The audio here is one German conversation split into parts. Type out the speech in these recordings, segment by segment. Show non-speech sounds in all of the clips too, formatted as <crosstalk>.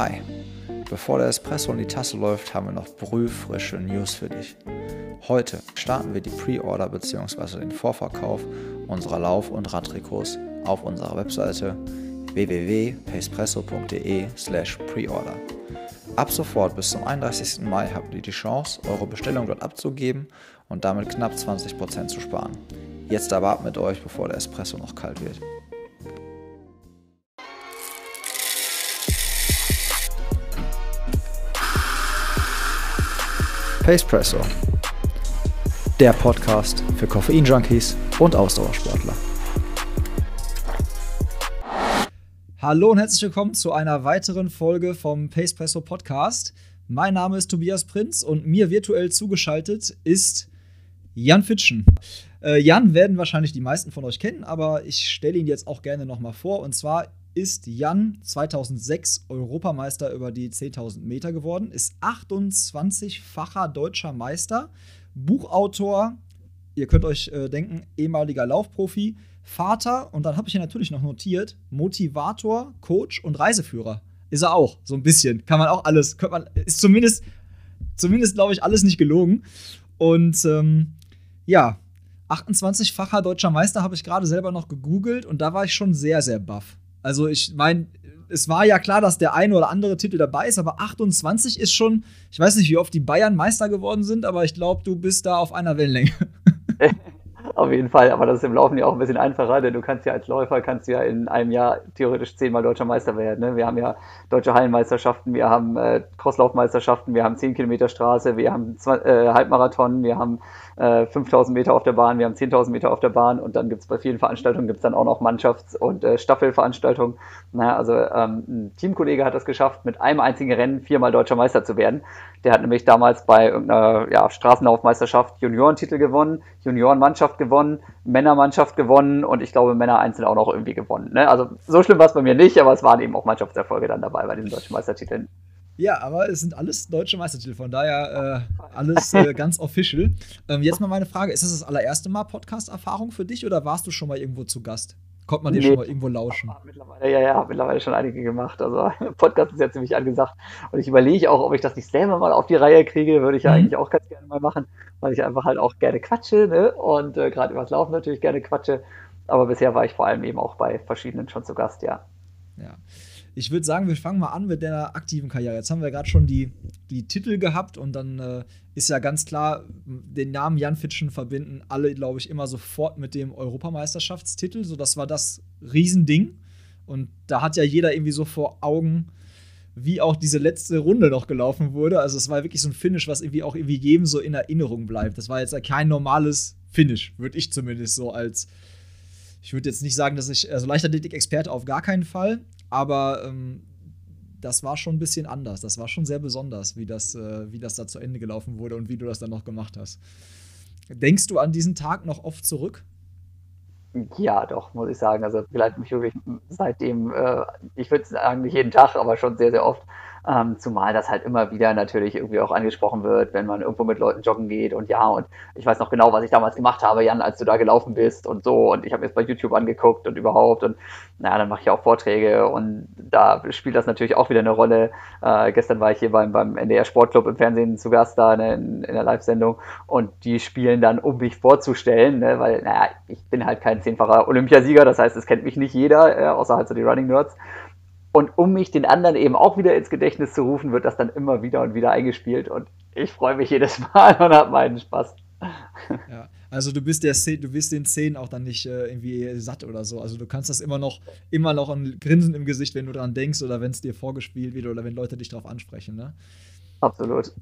Hi, bevor der Espresso in die Tasse läuft, haben wir noch brühfrische News für dich. Heute starten wir die Pre-Order bzw. den Vorverkauf unserer Lauf- und Radtrikots auf unserer Webseite www.pacepresso.de slash preorder. Ab sofort bis zum 31. Mai habt ihr die Chance, eure Bestellung dort abzugeben und damit knapp 20% zu sparen. Jetzt aber ab mit euch, bevor der Espresso noch kalt wird. Pacepresso, der Podcast für Koffein-Junkies und Ausdauersportler. Hallo und herzlich willkommen zu einer weiteren Folge vom Pacepresso Podcast. Mein Name ist Tobias Prinz und mir virtuell zugeschaltet ist Jan Fitschen. Äh, Jan werden wahrscheinlich die meisten von euch kennen, aber ich stelle ihn jetzt auch gerne nochmal vor. Und zwar ist Jan 2006 Europameister über die 10.000 Meter geworden, ist 28-facher deutscher Meister, Buchautor, ihr könnt euch äh, denken, ehemaliger Laufprofi, Vater und dann habe ich hier natürlich noch notiert, Motivator, Coach und Reiseführer. Ist er auch, so ein bisschen. Kann man auch alles, könnte man, ist zumindest, zumindest glaube ich, alles nicht gelogen. Und ähm, ja, 28-facher deutscher Meister habe ich gerade selber noch gegoogelt und da war ich schon sehr, sehr baff. Also ich meine, es war ja klar, dass der eine oder andere Titel dabei ist, aber 28 ist schon, ich weiß nicht, wie oft die Bayern Meister geworden sind, aber ich glaube, du bist da auf einer Wellenlänge. <laughs> Auf jeden Fall, aber das ist im Laufen ja auch ein bisschen einfacher, denn du kannst ja als Läufer kannst ja in einem Jahr theoretisch zehnmal deutscher Meister werden. Ne? Wir haben ja deutsche Hallenmeisterschaften, wir haben äh, Crosslaufmeisterschaften, wir haben 10 Kilometer Straße, wir haben zwei, äh, Halbmarathon, wir haben äh, 5000 Meter auf der Bahn, wir haben 10.000 Meter auf der Bahn und dann gibt es bei vielen Veranstaltungen gibt's dann auch noch Mannschafts- und äh, Staffelveranstaltungen. Naja, also ähm, ein Teamkollege hat es geschafft, mit einem einzigen Rennen viermal deutscher Meister zu werden. Der hat nämlich damals bei irgendeiner ja, Straßenlaufmeisterschaft Juniorentitel gewonnen, Juniorenmannschaft gewonnen, Männermannschaft gewonnen und ich glaube Männer einzeln auch noch irgendwie gewonnen. Ne? Also so schlimm war es bei mir nicht, aber es waren eben auch Mannschaftserfolge dann dabei bei diesen deutschen Meistertiteln. Ja, aber es sind alles deutsche Meistertitel, von daher äh, alles äh, <laughs> ganz official. Ähm, jetzt mal meine Frage: Ist das das allererste Mal Podcast-Erfahrung für dich oder warst du schon mal irgendwo zu Gast? Konnte man dir nee. schon mal irgendwo lauschen? Mittlerweile, ja, ja, mittlerweile schon einige gemacht. Also <laughs> Podcast ist ja ziemlich angesagt. Und ich überlege auch, ob ich das nicht selber mal auf die Reihe kriege. Würde ich ja mhm. eigentlich auch ganz gerne mal machen, weil ich einfach halt auch gerne quatsche ne? und äh, gerade übers Laufen natürlich gerne quatsche. Aber bisher war ich vor allem eben auch bei verschiedenen schon zu Gast, ja. Ja ich würde sagen, wir fangen mal an mit der aktiven Karriere. Jetzt haben wir gerade schon die, die Titel gehabt und dann äh, ist ja ganz klar, den Namen Jan Fitschen verbinden alle, glaube ich, immer sofort mit dem Europameisterschaftstitel. So, das war das Riesending. Und da hat ja jeder irgendwie so vor Augen, wie auch diese letzte Runde noch gelaufen wurde. Also es war wirklich so ein Finish, was irgendwie auch irgendwie jedem so in Erinnerung bleibt. Das war jetzt kein normales Finish, würde ich zumindest so als ich würde jetzt nicht sagen, dass ich, also Leichtathletik-Experte auf gar keinen Fall, aber ähm, das war schon ein bisschen anders. Das war schon sehr besonders, wie das, äh, wie das da zu Ende gelaufen wurde und wie du das dann noch gemacht hast. Denkst du an diesen Tag noch oft zurück? Ja, doch, muss ich sagen. Also begleitet mich wirklich seitdem, äh, ich würde sagen, nicht jeden Tag, aber schon sehr, sehr oft. Ähm, zumal das halt immer wieder natürlich irgendwie auch angesprochen wird, wenn man irgendwo mit Leuten joggen geht und ja, und ich weiß noch genau, was ich damals gemacht habe, Jan, als du da gelaufen bist und so. Und ich habe das bei YouTube angeguckt und überhaupt. Und naja, dann mache ich auch Vorträge. Und da spielt das natürlich auch wieder eine Rolle. Äh, gestern war ich hier beim, beim NDR Sportclub im Fernsehen zu Gast da ne, in, in der Live-Sendung. Und die spielen dann, um mich vorzustellen, ne, weil, naja, ich bin halt kein zehnfacher Olympiasieger, das heißt, es kennt mich nicht jeder, äh, außer halt so die Running Nerds. Und um mich den anderen eben auch wieder ins Gedächtnis zu rufen, wird das dann immer wieder und wieder eingespielt. Und ich freue mich jedes <laughs> Mal und habe meinen Spaß. Ja, also du bist, der, du bist den Szenen auch dann nicht äh, irgendwie satt oder so. Also du kannst das immer noch, immer noch ein Grinsen im Gesicht, wenn du daran denkst oder wenn es dir vorgespielt wird oder wenn Leute dich darauf ansprechen. Ne? Absolut.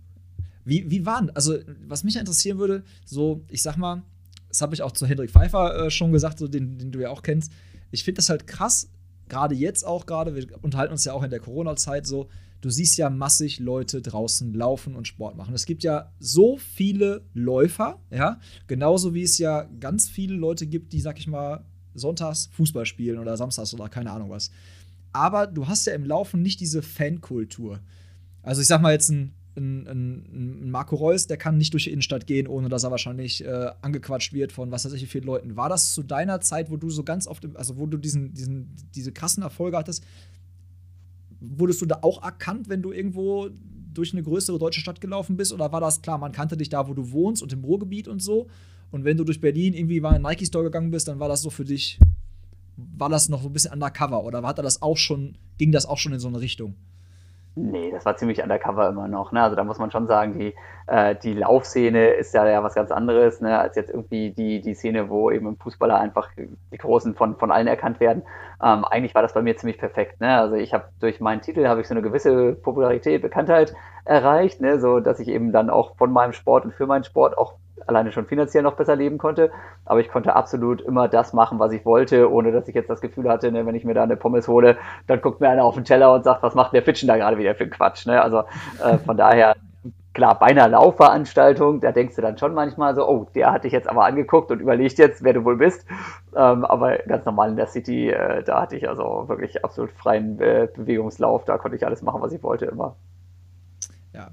Wie, wie waren, also was mich interessieren würde, so, ich sag mal, das habe ich auch zu Hendrik Pfeiffer äh, schon gesagt, so, den, den du ja auch kennst. Ich finde das halt krass, gerade jetzt auch gerade, wir unterhalten uns ja auch in der Corona-Zeit so, du siehst ja massig Leute draußen laufen und Sport machen. Es gibt ja so viele Läufer, ja, genauso wie es ja ganz viele Leute gibt, die, sag ich mal, sonntags Fußball spielen oder samstags oder keine Ahnung was. Aber du hast ja im Laufen nicht diese Fankultur. Also ich sag mal jetzt ein ein, ein, ein, Marco Reus, der kann nicht durch die Innenstadt gehen, ohne dass er wahrscheinlich äh, angequatscht wird von was weiß ich wie vielen Leuten. War das zu deiner Zeit, wo du so ganz oft, also wo du diesen, diesen, diese krassen Erfolge hattest, wurdest du da auch erkannt, wenn du irgendwo durch eine größere deutsche Stadt gelaufen bist? Oder war das klar, man kannte dich da, wo du wohnst und im Ruhrgebiet und so? Und wenn du durch Berlin irgendwie mal in Nike Store gegangen bist, dann war das so für dich, war das noch so ein bisschen undercover? Oder hat das auch schon, ging das auch schon in so eine Richtung? Nee, das war ziemlich undercover immer noch. Ne? Also da muss man schon sagen, die, äh, die Laufszene ist ja, ja was ganz anderes, ne? als jetzt irgendwie die, die Szene, wo eben im Fußballer einfach die Großen von, von allen erkannt werden. Ähm, eigentlich war das bei mir ziemlich perfekt. Ne? Also ich habe durch meinen Titel habe ich so eine gewisse Popularität, Bekanntheit erreicht, ne? so dass ich eben dann auch von meinem Sport und für meinen Sport auch alleine schon finanziell noch besser leben konnte. Aber ich konnte absolut immer das machen, was ich wollte, ohne dass ich jetzt das Gefühl hatte, ne, wenn ich mir da eine Pommes hole, dann guckt mir einer auf den Teller und sagt, was macht der Fitschen da gerade wieder für Quatsch. Ne? Also äh, von daher, klar, bei einer Laufveranstaltung, da denkst du dann schon manchmal so, oh, der hat dich jetzt aber angeguckt und überlegt jetzt, wer du wohl bist. Ähm, aber ganz normal in der City, äh, da hatte ich also wirklich absolut freien äh, Bewegungslauf, da konnte ich alles machen, was ich wollte immer. Ja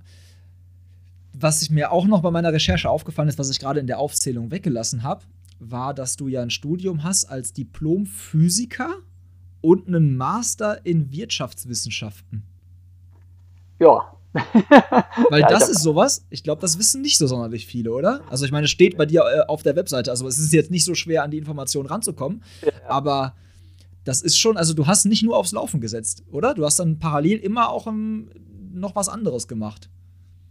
was ich mir auch noch bei meiner Recherche aufgefallen ist, was ich gerade in der Aufzählung weggelassen habe, war, dass du ja ein Studium hast als Diplom-Physiker und einen Master in Wirtschaftswissenschaften. Ja. <laughs> Weil ja, das ist sowas, ich glaube, das wissen nicht so sonderlich viele, oder? Also ich meine, es steht bei dir äh, auf der Webseite, also es ist jetzt nicht so schwer, an die Informationen ranzukommen, ja. aber das ist schon, also du hast nicht nur aufs Laufen gesetzt, oder? Du hast dann parallel immer auch um, noch was anderes gemacht.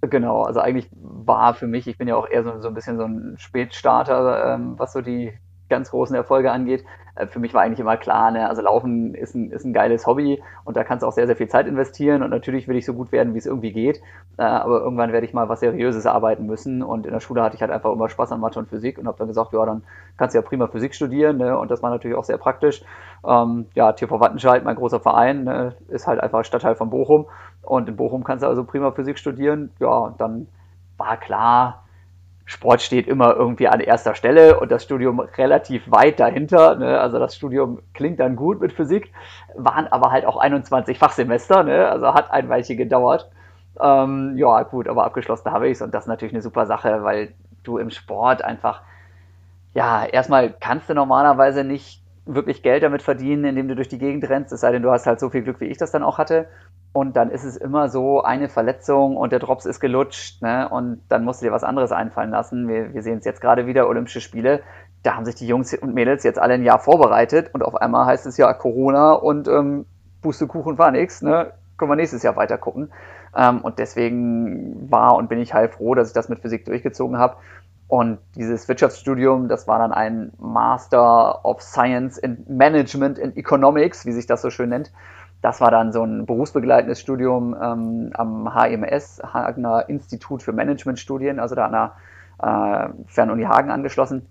Genau, also eigentlich war für mich, ich bin ja auch eher so, so ein bisschen so ein Spätstarter, ähm, was so die ganz großen Erfolge angeht. Äh, für mich war eigentlich immer klar, ne, also Laufen ist ein, ist ein geiles Hobby und da kannst du auch sehr, sehr viel Zeit investieren und natürlich will ich so gut werden, wie es irgendwie geht. Äh, aber irgendwann werde ich mal was Seriöses arbeiten müssen und in der Schule hatte ich halt einfach immer Spaß an Mathe und Physik und habe dann gesagt, ja, dann kannst du ja prima Physik studieren ne, und das war natürlich auch sehr praktisch. Ähm, ja, TV Wattenscheid, mein großer Verein, ne, ist halt einfach Stadtteil von Bochum und in Bochum kannst du also prima Physik studieren. Ja, dann war klar, Sport steht immer irgendwie an erster Stelle und das Studium relativ weit dahinter. Ne? Also das Studium klingt dann gut mit Physik, waren aber halt auch 21 Fachsemester, ne? also hat ein Weilchen gedauert. Ähm, ja, gut, aber abgeschlossen habe ich es und das ist natürlich eine super Sache, weil du im Sport einfach, ja, erstmal kannst du normalerweise nicht wirklich Geld damit verdienen, indem du durch die Gegend rennst, es sei denn, du hast halt so viel Glück, wie ich das dann auch hatte. Und dann ist es immer so eine Verletzung und der Drops ist gelutscht, ne? Und dann musst du dir was anderes einfallen lassen. Wir, wir sehen es jetzt gerade wieder, Olympische Spiele. Da haben sich die Jungs und Mädels jetzt alle ein Jahr vorbereitet und auf einmal heißt es ja Corona und ähm, Pustekuchen war nichts, ne? Können wir nächstes Jahr weiter gucken. Ähm, und deswegen war und bin ich halt froh, dass ich das mit Physik durchgezogen habe. Und dieses Wirtschaftsstudium, das war dann ein Master of Science in Management in Economics, wie sich das so schön nennt. Das war dann so ein berufsbegleitendes Studium ähm, am HMS, Hagener Institut für Managementstudien, also da an der äh, Fernuni Hagen angeschlossen.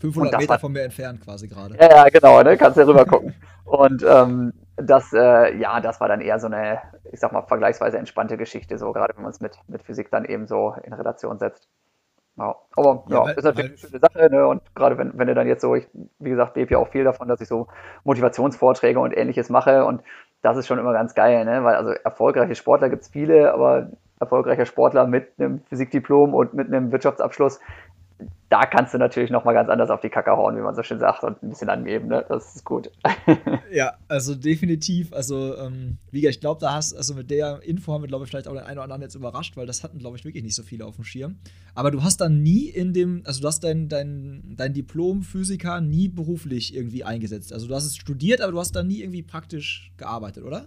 500 Meter war, von mir entfernt quasi gerade. Ja, ja, genau, ne? kannst ja rüber <laughs> gucken. Und ähm, das, äh, ja, das war dann eher so eine, ich sag mal, vergleichsweise entspannte Geschichte, so gerade wenn man es mit, mit Physik dann eben so in Relation setzt. Ja, aber ja, ja ist natürlich eine schöne Sache, ne? Und gerade wenn, wenn du dann jetzt so, ich, wie gesagt, lebe ja auch viel davon, dass ich so Motivationsvorträge und ähnliches mache und das ist schon immer ganz geil, ne? weil also erfolgreiche Sportler gibt es viele, aber erfolgreicher Sportler mit einem Physikdiplom und mit einem Wirtschaftsabschluss da kannst du natürlich noch mal ganz anders auf die Kacke hauen, wie man so schön sagt, und ein bisschen angeben, ne? Das ist gut. <laughs> ja, also definitiv. Also, ähm, wie gesagt, ich glaube, da hast, also mit der Info haben wir, glaube ich, vielleicht auch den einen oder anderen jetzt überrascht, weil das hatten, glaube ich, wirklich nicht so viele auf dem Schirm. Aber du hast dann nie in dem, also du hast dein, dein, dein Diplom-Physiker nie beruflich irgendwie eingesetzt. Also du hast es studiert, aber du hast dann nie irgendwie praktisch gearbeitet, oder?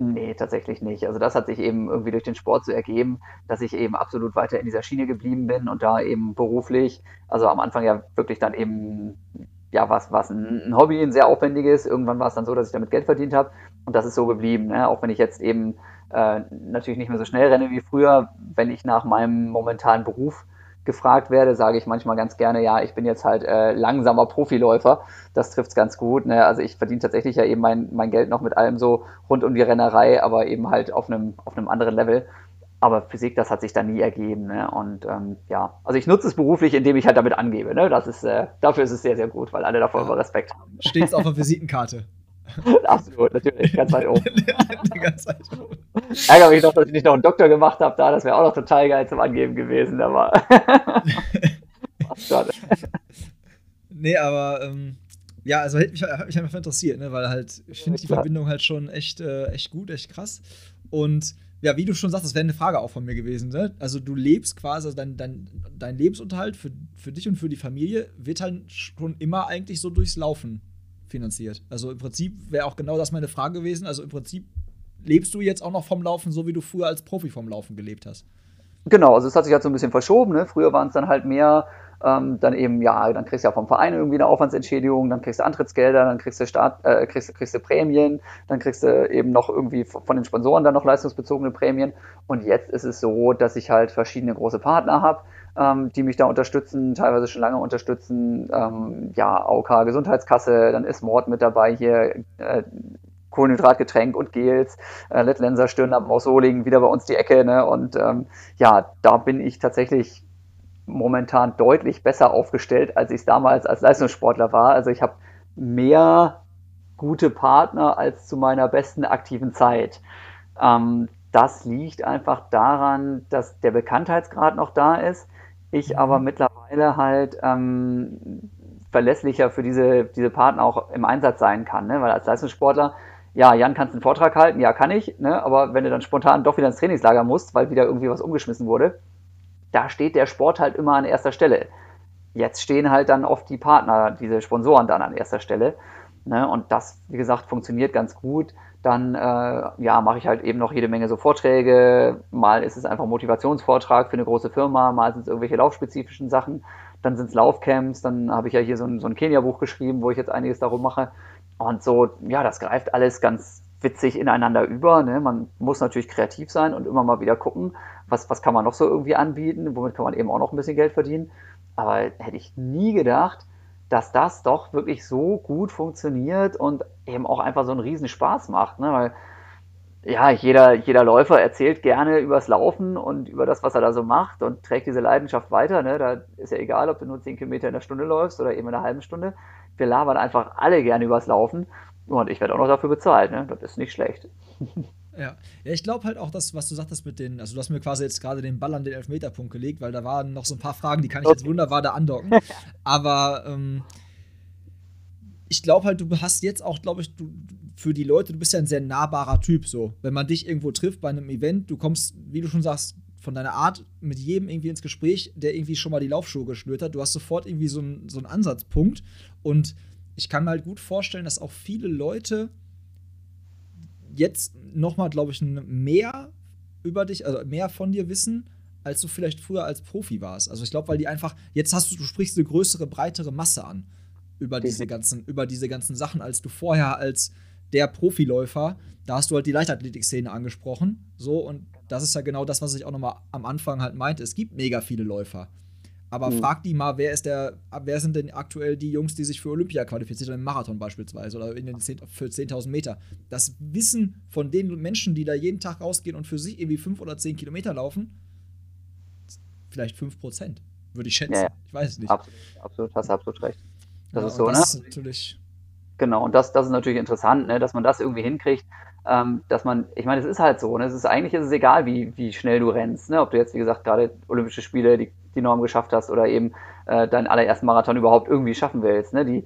Nee, tatsächlich nicht. Also das hat sich eben irgendwie durch den Sport so ergeben, dass ich eben absolut weiter in dieser Schiene geblieben bin und da eben beruflich, also am Anfang ja wirklich dann eben, ja, was, was ein Hobby, ein sehr aufwendiges. Irgendwann war es dann so, dass ich damit Geld verdient habe und das ist so geblieben. Ne? Auch wenn ich jetzt eben äh, natürlich nicht mehr so schnell renne wie früher, wenn ich nach meinem momentanen Beruf gefragt werde, sage ich manchmal ganz gerne, ja, ich bin jetzt halt äh, langsamer Profiläufer. Das trifft es ganz gut. Ne? Also ich verdiene tatsächlich ja eben mein, mein Geld noch mit allem so rund um die Rennerei, aber eben halt auf einem, auf einem anderen Level. Aber Physik, das hat sich da nie ergeben. Ne? Und ähm, ja, also ich nutze es beruflich, indem ich halt damit angebe. Ne? Das ist, äh, dafür ist es sehr, sehr gut, weil alle davor ja. Respekt haben. Steht es auf der Visitenkarte. Absolut, natürlich, ganz weit oben. <laughs> ganz weit oben. Ärgere mich noch, dass ich nicht noch einen Doktor gemacht habe da, das wäre auch noch total geil zum Angeben gewesen, aber. <laughs> Schade. nee, aber ähm, Ja, also hätte mich, hat mich einfach interessiert, ne? weil halt, ich finde ja, die Verbindung halt schon echt, äh, echt gut, echt krass. Und ja, wie du schon sagst, das wäre eine Frage auch von mir gewesen. Ne? Also du lebst quasi, also dein, dein, dein Lebensunterhalt für, für dich und für die Familie wird halt schon immer eigentlich so durchs Laufen finanziert. Also im Prinzip wäre auch genau das meine Frage gewesen. Also im Prinzip lebst du jetzt auch noch vom Laufen, so wie du früher als Profi vom Laufen gelebt hast. Genau, also es hat sich halt so ein bisschen verschoben. Ne? Früher waren es dann halt mehr ähm, dann eben, ja, dann kriegst du ja vom Verein irgendwie eine Aufwandsentschädigung, dann kriegst du Antrittsgelder, dann kriegst du Start, äh, kriegst, kriegst du Prämien, dann kriegst du eben noch irgendwie von den Sponsoren dann noch leistungsbezogene Prämien. Und jetzt ist es so, dass ich halt verschiedene große Partner habe, ähm, die mich da unterstützen, teilweise schon lange unterstützen. Ähm, ja, AOK Gesundheitskasse, dann ist Mord mit dabei hier. Äh, Kohlenhydratgetränk und Gels, äh, Lettlenser Stirnlampen aus Solingen, wieder bei uns die Ecke. Ne? Und ähm, ja, da bin ich tatsächlich momentan deutlich besser aufgestellt, als ich es damals als Leistungssportler war. Also ich habe mehr gute Partner als zu meiner besten aktiven Zeit. Ähm, das liegt einfach daran, dass der Bekanntheitsgrad noch da ist, ich mhm. aber mittlerweile halt ähm, verlässlicher für diese, diese Partner auch im Einsatz sein kann. Ne? Weil als Leistungssportler, ja, Jan, kannst du einen Vortrag halten? Ja, kann ich. Ne? Aber wenn du dann spontan doch wieder ins Trainingslager musst, weil wieder irgendwie was umgeschmissen wurde, da steht der Sport halt immer an erster Stelle. Jetzt stehen halt dann oft die Partner, diese Sponsoren dann an erster Stelle. Ne? Und das, wie gesagt, funktioniert ganz gut. Dann äh, ja, mache ich halt eben noch jede Menge so Vorträge. Mal ist es einfach ein Motivationsvortrag für eine große Firma, mal sind es irgendwelche laufspezifischen Sachen. Dann sind es Laufcamps, dann habe ich ja hier so ein, so ein Kenia-Buch geschrieben, wo ich jetzt einiges darum mache. Und so, ja, das greift alles ganz witzig ineinander über. Ne? Man muss natürlich kreativ sein und immer mal wieder gucken, was, was kann man noch so irgendwie anbieten, womit kann man eben auch noch ein bisschen Geld verdienen. Aber hätte ich nie gedacht, dass das doch wirklich so gut funktioniert und eben auch einfach so einen riesen Spaß macht. Ne? Weil ja, jeder, jeder Läufer erzählt gerne übers Laufen und über das, was er da so macht und trägt diese Leidenschaft weiter. Ne? Da ist ja egal, ob du nur 10 Kilometer in der Stunde läufst oder eben in einer halben Stunde. Wir labern einfach alle gerne übers Laufen und ich werde auch noch dafür bezahlt. Ne? Das ist nicht schlecht. <laughs> Ja, ja ich glaube halt auch, dass, was du sagtest mit den, also du hast mir quasi jetzt gerade den Ball an den Elfmeterpunkt gelegt, weil da waren noch so ein paar Fragen, die kann ich jetzt wunderbar da andocken. <laughs> Aber ähm, ich glaube halt, du hast jetzt auch, glaube ich, du, für die Leute, du bist ja ein sehr nahbarer Typ so. Wenn man dich irgendwo trifft bei einem Event, du kommst, wie du schon sagst, von deiner Art mit jedem irgendwie ins Gespräch, der irgendwie schon mal die Laufschuhe geschnürt hat. Du hast sofort irgendwie so, ein, so einen Ansatzpunkt. Und ich kann mir halt gut vorstellen, dass auch viele Leute jetzt nochmal, glaube ich, mehr über dich, also mehr von dir wissen, als du vielleicht früher als Profi warst. Also ich glaube, weil die einfach, jetzt hast du, du sprichst eine größere, breitere Masse an über diese ganzen, über diese ganzen Sachen, als du vorher als der Profiläufer, da hast du halt die Leichtathletik-Szene angesprochen. So, und das ist ja genau das, was ich auch nochmal am Anfang halt meinte. Es gibt mega viele Läufer. Aber mhm. frag die mal, wer ist der, wer sind denn aktuell die Jungs, die sich für Olympia qualifiziert haben, im Marathon beispielsweise oder in den 10, für 10.000 Meter. Das Wissen von den Menschen, die da jeden Tag rausgehen und für sich irgendwie 5 oder 10 Kilometer laufen, vielleicht 5 Prozent, würde ich schätzen. Ja, ja. Ich weiß es nicht. Absolut, absolut, hast absolut recht. Das ja, ist so, das ne? Ist natürlich Genau, und das, das ist natürlich interessant, ne, dass man das irgendwie hinkriegt, ähm, dass man, ich meine, es ist halt so, ne, es ist eigentlich ist es egal, wie, wie schnell du rennst, ne, ob du jetzt, wie gesagt, gerade Olympische Spiele, die, die Norm geschafft hast oder eben äh, deinen allerersten Marathon überhaupt irgendwie schaffen willst. Ne, die,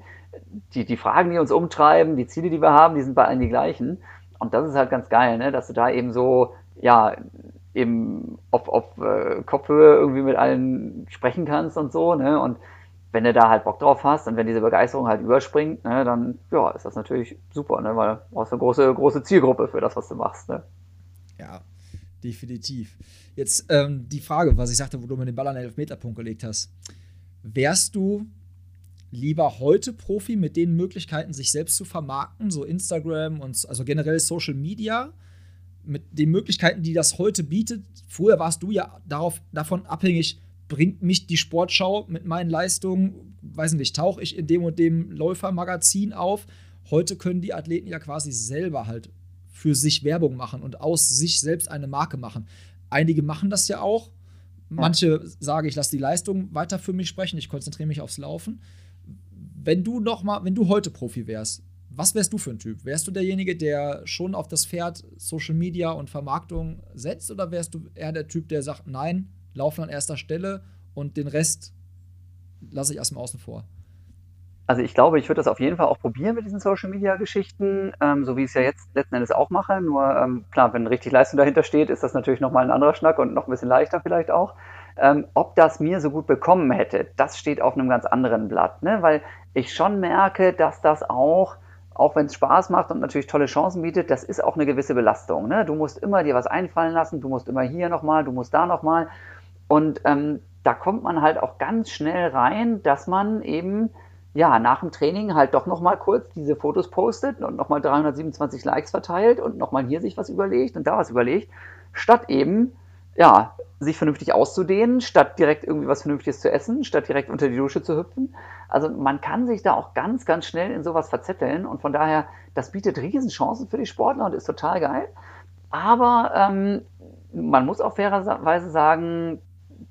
die, die Fragen, die uns umtreiben, die Ziele, die wir haben, die sind bei allen die gleichen. Und das ist halt ganz geil, ne, dass du da eben so, ja, eben auf, auf äh, Kopfhöhe irgendwie mit allen sprechen kannst und so, ne, und wenn du da halt Bock drauf hast und wenn diese Begeisterung halt überspringt, ne, dann ja, ist das natürlich super, ne, weil du brauchst eine große, große Zielgruppe für das, was du machst. Ne? Ja, definitiv. Jetzt ähm, die Frage, was ich sagte, wo du mir den Ball an den Elfmeterpunkt gelegt hast. Wärst du lieber heute Profi mit den Möglichkeiten, sich selbst zu vermarkten, so Instagram und also generell Social Media, mit den Möglichkeiten, die das heute bietet? Früher warst du ja darauf, davon abhängig, bringt mich die Sportschau mit meinen Leistungen, weiß nicht, tauche ich in dem und dem Läufermagazin auf. Heute können die Athleten ja quasi selber halt für sich Werbung machen und aus sich selbst eine Marke machen. Einige machen das ja auch. Manche sagen, ich lasse die Leistung weiter für mich sprechen, ich konzentriere mich aufs Laufen. Wenn du noch mal, wenn du heute Profi wärst, was wärst du für ein Typ? Wärst du derjenige, der schon auf das Pferd Social Media und Vermarktung setzt oder wärst du eher der Typ, der sagt, nein, laufen an erster Stelle und den Rest lasse ich erstmal außen vor. Also ich glaube, ich würde das auf jeden Fall auch probieren mit diesen Social-Media-Geschichten, ähm, so wie ich es ja jetzt letzten Endes auch mache. Nur ähm, klar, wenn richtig Leistung dahinter steht, ist das natürlich nochmal ein anderer Schnack und noch ein bisschen leichter vielleicht auch. Ähm, ob das mir so gut bekommen hätte, das steht auf einem ganz anderen Blatt, ne? weil ich schon merke, dass das auch, auch wenn es Spaß macht und natürlich tolle Chancen bietet, das ist auch eine gewisse Belastung. Ne? Du musst immer dir was einfallen lassen, du musst immer hier nochmal, du musst da nochmal. Und ähm, da kommt man halt auch ganz schnell rein, dass man eben ja, nach dem Training halt doch nochmal kurz diese Fotos postet und nochmal 327 Likes verteilt und nochmal hier sich was überlegt und da was überlegt, statt eben, ja, sich vernünftig auszudehnen, statt direkt irgendwie was Vernünftiges zu essen, statt direkt unter die Dusche zu hüpfen. Also man kann sich da auch ganz, ganz schnell in sowas verzetteln und von daher, das bietet Riesenchancen für die Sportler und ist total geil. Aber ähm, man muss auch fairerweise sagen,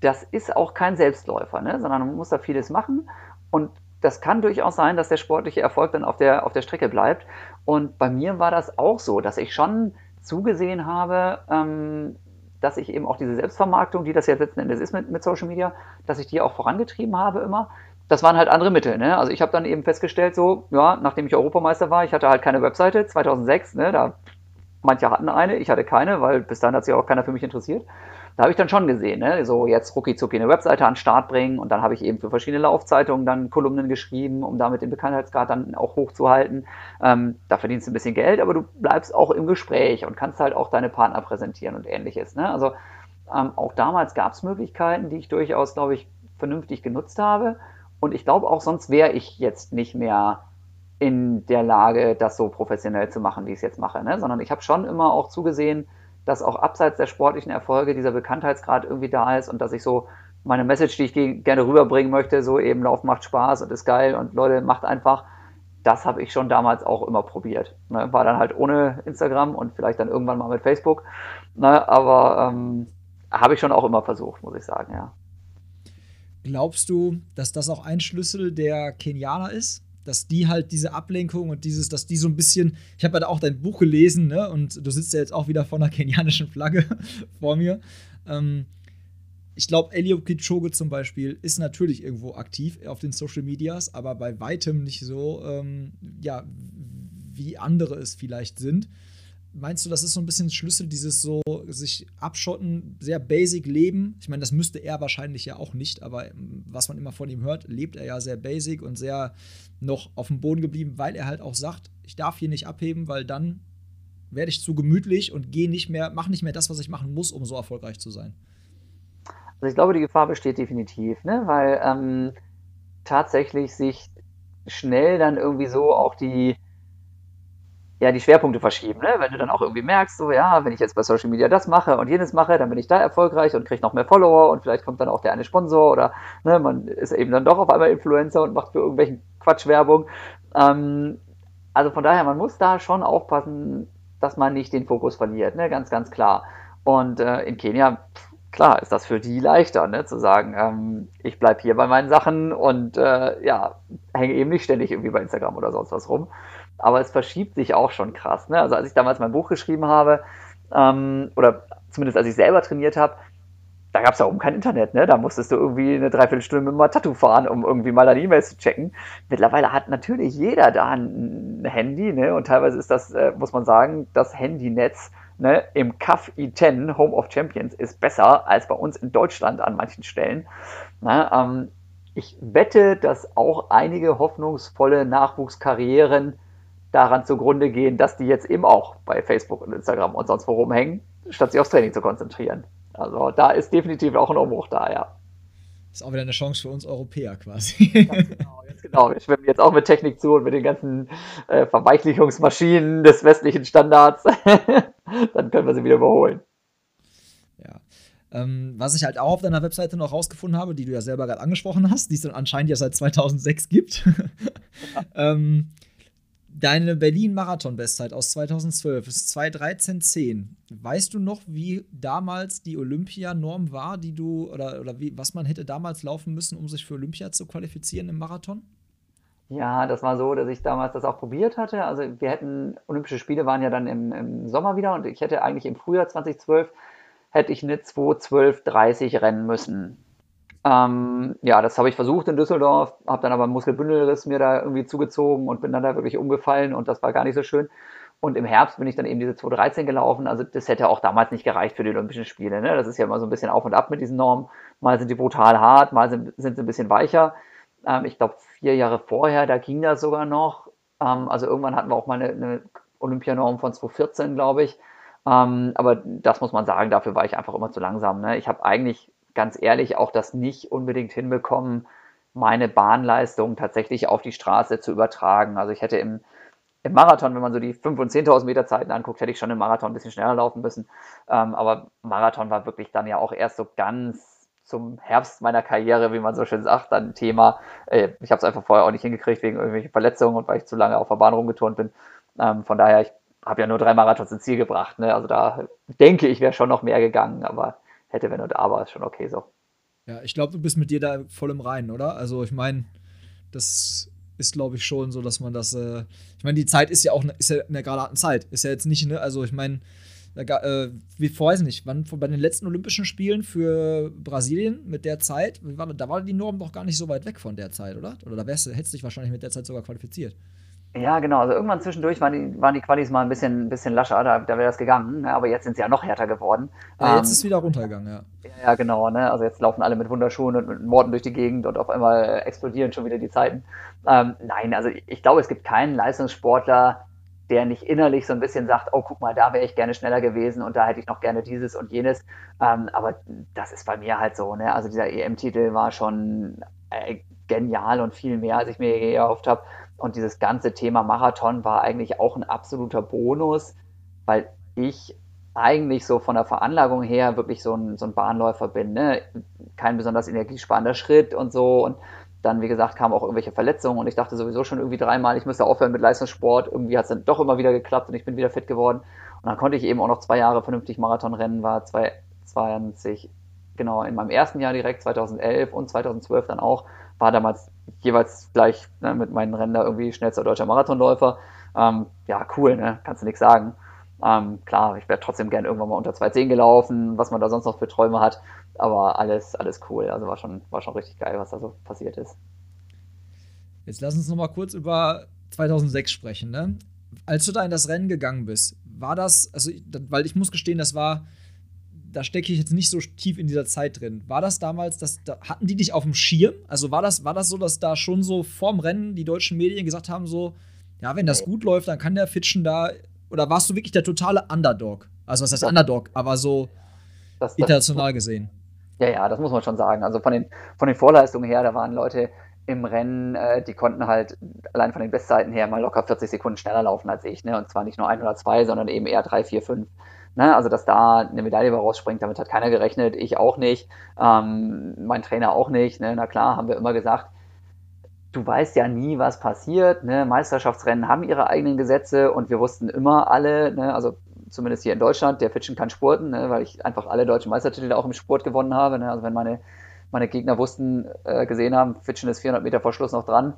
das ist auch kein Selbstläufer, ne? sondern man muss da vieles machen und das kann durchaus sein, dass der sportliche Erfolg dann auf der, auf der Strecke bleibt. Und bei mir war das auch so, dass ich schon zugesehen habe, ähm, dass ich eben auch diese Selbstvermarktung, die das ja letzten Endes ist mit, mit Social Media, dass ich die auch vorangetrieben habe immer. Das waren halt andere Mittel. Ne? Also ich habe dann eben festgestellt, so, ja, nachdem ich Europameister war, ich hatte halt keine Webseite, 2006, ne, da manche hatten eine, ich hatte keine, weil bis dahin hat sich auch keiner für mich interessiert da habe ich dann schon gesehen, ne? so jetzt rucki zucki eine Webseite an den Start bringen und dann habe ich eben für verschiedene Laufzeitungen dann Kolumnen geschrieben, um damit den Bekanntheitsgrad dann auch hochzuhalten. Ähm, da verdienst du ein bisschen Geld, aber du bleibst auch im Gespräch und kannst halt auch deine Partner präsentieren und ähnliches. Ne? Also ähm, auch damals gab es Möglichkeiten, die ich durchaus, glaube ich, vernünftig genutzt habe. Und ich glaube auch, sonst wäre ich jetzt nicht mehr in der Lage, das so professionell zu machen, wie ich es jetzt mache. Ne? Sondern ich habe schon immer auch zugesehen, dass auch abseits der sportlichen Erfolge dieser Bekanntheitsgrad irgendwie da ist und dass ich so meine Message, die ich gerne rüberbringen möchte, so eben Lauf macht Spaß und ist geil und Leute, macht einfach, das habe ich schon damals auch immer probiert. Ne, war dann halt ohne Instagram und vielleicht dann irgendwann mal mit Facebook. Ne, aber ähm, habe ich schon auch immer versucht, muss ich sagen, ja. Glaubst du, dass das auch ein Schlüssel der Kenianer ist? Dass die halt diese Ablenkung und dieses, dass die so ein bisschen, ich habe ja auch dein Buch gelesen, ne, und du sitzt ja jetzt auch wieder vor einer <laughs> kenianischen Flagge <laughs> vor mir. Ähm, ich glaube, Eliud Kipchoge zum Beispiel ist natürlich irgendwo aktiv auf den Social Medias, aber bei weitem nicht so, ähm, ja, wie andere es vielleicht sind. Meinst du, das ist so ein bisschen Schlüssel, dieses so sich abschotten, sehr basic leben? Ich meine, das müsste er wahrscheinlich ja auch nicht, aber ähm, was man immer von ihm hört, lebt er ja sehr basic und sehr noch auf dem Boden geblieben, weil er halt auch sagt, ich darf hier nicht abheben, weil dann werde ich zu gemütlich und gehe nicht mehr, mache nicht mehr das, was ich machen muss, um so erfolgreich zu sein. Also ich glaube, die Gefahr besteht definitiv, ne? weil ähm, tatsächlich sich schnell dann irgendwie so auch die ja, die Schwerpunkte verschieben. Ne? Wenn du dann auch irgendwie merkst, so, ja, wenn ich jetzt bei Social Media das mache und jenes mache, dann bin ich da erfolgreich und kriege noch mehr Follower und vielleicht kommt dann auch der eine Sponsor oder ne, man ist eben dann doch auf einmal Influencer und macht für irgendwelchen Quatsch Werbung. Ähm, also von daher, man muss da schon aufpassen, dass man nicht den Fokus verliert, ne? ganz, ganz klar. Und äh, in Kenia, klar, ist das für die leichter, ne? zu sagen, ähm, ich bleibe hier bei meinen Sachen und äh, ja, hänge eben nicht ständig irgendwie bei Instagram oder sonst was rum aber es verschiebt sich auch schon krass. Ne? Also als ich damals mein Buch geschrieben habe, ähm, oder zumindest als ich selber trainiert habe, da gab es ja oben kein Internet, ne? Da musstest du irgendwie eine Dreiviertelstunde mit dem Tattoo fahren, um irgendwie mal deine E-Mails zu checken. Mittlerweile hat natürlich jeder da ein Handy, ne? Und teilweise ist das, äh, muss man sagen, das Handynetz ne, im CAF i10, Home of Champions, ist besser als bei uns in Deutschland an manchen Stellen. Ne? Ähm, ich wette, dass auch einige hoffnungsvolle Nachwuchskarrieren daran zugrunde gehen, dass die jetzt eben auch bei Facebook und Instagram und sonst wo rumhängen, statt sich aufs Training zu konzentrieren. Also da ist definitiv auch ein Umbruch da, ja. Ist auch wieder eine Chance für uns Europäer quasi. Ganz genau, <laughs> ganz genau. Wir schwimmen jetzt auch mit Technik zu und mit den ganzen äh, Verweichlichungsmaschinen des westlichen Standards. <laughs> Dann können wir sie wieder überholen. Ja. Ähm, was ich halt auch auf deiner Webseite noch rausgefunden habe, die du ja selber gerade angesprochen hast, die es dann anscheinend ja seit 2006 gibt. <laughs> ähm, Deine Berlin-Marathon-Bestzeit aus 2012 ist 2.13.10. Weißt du noch, wie damals die Olympianorm war, die du, oder, oder wie, was man hätte damals laufen müssen, um sich für Olympia zu qualifizieren im Marathon? Ja, das war so, dass ich damals das auch probiert hatte. Also wir hätten, Olympische Spiele waren ja dann im, im Sommer wieder und ich hätte eigentlich im Frühjahr 2012, hätte ich eine 2.12.30 rennen müssen. Ähm, ja, das habe ich versucht in Düsseldorf, habe dann aber einen Muskelbündelriss mir da irgendwie zugezogen und bin dann da wirklich umgefallen und das war gar nicht so schön. Und im Herbst bin ich dann eben diese 213 gelaufen. Also das hätte auch damals nicht gereicht für die Olympischen Spiele. Ne? Das ist ja immer so ein bisschen auf und ab mit diesen Normen. Mal sind die brutal hart, mal sind, sind sie ein bisschen weicher. Ähm, ich glaube, vier Jahre vorher, da ging das sogar noch. Ähm, also irgendwann hatten wir auch mal eine, eine Olympianorm von 2014, glaube ich. Ähm, aber das muss man sagen, dafür war ich einfach immer zu langsam. Ne? Ich habe eigentlich ganz ehrlich auch das nicht unbedingt hinbekommen, meine Bahnleistung tatsächlich auf die Straße zu übertragen. Also ich hätte im im Marathon, wenn man so die 5.000 und 10.000 Meter Zeiten anguckt, hätte ich schon im Marathon ein bisschen schneller laufen müssen. Ähm, aber Marathon war wirklich dann ja auch erst so ganz zum Herbst meiner Karriere, wie man so schön sagt, dann Thema. Äh, ich habe es einfach vorher auch nicht hingekriegt wegen irgendwelchen Verletzungen und weil ich zu lange auf der Bahn rumgeturnt bin. Ähm, von daher, ich habe ja nur drei Marathons ins Ziel gebracht. Ne? Also da denke ich, wäre schon noch mehr gegangen, aber hätte, wenn und aber, ist schon okay so. Ja, ich glaube, du bist mit dir da voll im Reinen, oder? Also ich meine, das ist, glaube ich, schon so, dass man das. Äh, ich meine, die Zeit ist ja auch ne, ist ja eine geraden Zeit. Ist ja jetzt nicht, ne, also ich meine, äh, wie weiß nicht, wann bei den letzten Olympischen Spielen für Brasilien mit der Zeit, war, da war die Norm doch gar nicht so weit weg von der Zeit, oder? Oder da wärst, hättest du dich wahrscheinlich mit der Zeit sogar qualifiziert. Ja, genau. Also irgendwann zwischendurch waren die, waren die Qualis mal ein bisschen, bisschen lascher, da, da wäre das gegangen. Ne? Aber jetzt sind sie ja noch härter geworden. Ja, jetzt ähm, ist es wieder runtergegangen, ja. Ja, genau. Ne? Also jetzt laufen alle mit Wunderschuhen und mit Morden durch die Gegend und auf einmal explodieren schon wieder die Zeiten. Ähm, nein, also ich, ich glaube, es gibt keinen Leistungssportler, der nicht innerlich so ein bisschen sagt, oh, guck mal, da wäre ich gerne schneller gewesen und da hätte ich noch gerne dieses und jenes. Ähm, aber das ist bei mir halt so. Ne? Also dieser EM-Titel war schon äh, genial und viel mehr, als ich mir je erhofft habe. Und dieses ganze Thema Marathon war eigentlich auch ein absoluter Bonus, weil ich eigentlich so von der Veranlagung her wirklich so ein, so ein Bahnläufer bin. Ne? Kein besonders energiesparender Schritt und so. Und dann, wie gesagt, kamen auch irgendwelche Verletzungen und ich dachte sowieso schon irgendwie dreimal, ich müsste aufhören mit Leistungssport. Irgendwie hat es dann doch immer wieder geklappt und ich bin wieder fit geworden. Und dann konnte ich eben auch noch zwei Jahre vernünftig Marathon rennen, war 2020, genau, in meinem ersten Jahr direkt, 2011 und 2012 dann auch war damals jeweils gleich ne, mit meinen Rennen da irgendwie schnellster deutscher Marathonläufer. Ähm, ja, cool, ne? kannst du nichts sagen. Ähm, klar, ich wäre trotzdem gern irgendwann mal unter 2.10 gelaufen, was man da sonst noch für Träume hat. Aber alles, alles cool. Also war schon, war schon richtig geil, was da so passiert ist. Jetzt lass uns noch mal kurz über 2006 sprechen. Ne? Als du da in das Rennen gegangen bist, war das, also, weil ich muss gestehen, das war da stecke ich jetzt nicht so tief in dieser Zeit drin. War das damals, dass, da, hatten die dich auf dem Schirm? Also war das, war das so, dass da schon so vorm Rennen die deutschen Medien gesagt haben, so, ja, wenn das gut läuft, dann kann der Fitschen da, oder warst du wirklich der totale Underdog? Also was heißt Underdog, aber so das, das, international gesehen. Ja, ja, das muss man schon sagen. Also von den, von den Vorleistungen her, da waren Leute im Rennen, äh, die konnten halt allein von den Bestzeiten her mal locker 40 Sekunden schneller laufen als ich. Ne? Und zwar nicht nur ein oder zwei, sondern eben eher drei, vier, fünf. Ne? Also, dass da eine Medaille rausspringt, damit hat keiner gerechnet, ich auch nicht, ähm, mein Trainer auch nicht. Ne? Na klar, haben wir immer gesagt, du weißt ja nie, was passiert. Ne? Meisterschaftsrennen haben ihre eigenen Gesetze und wir wussten immer alle, ne? also zumindest hier in Deutschland, der Fitschen kann spurten, ne? weil ich einfach alle deutschen Meistertitel auch im Sport gewonnen habe. Ne? Also wenn meine, meine Gegner wussten, äh, gesehen haben, Fitschen ist 400 Meter vor Schluss noch dran,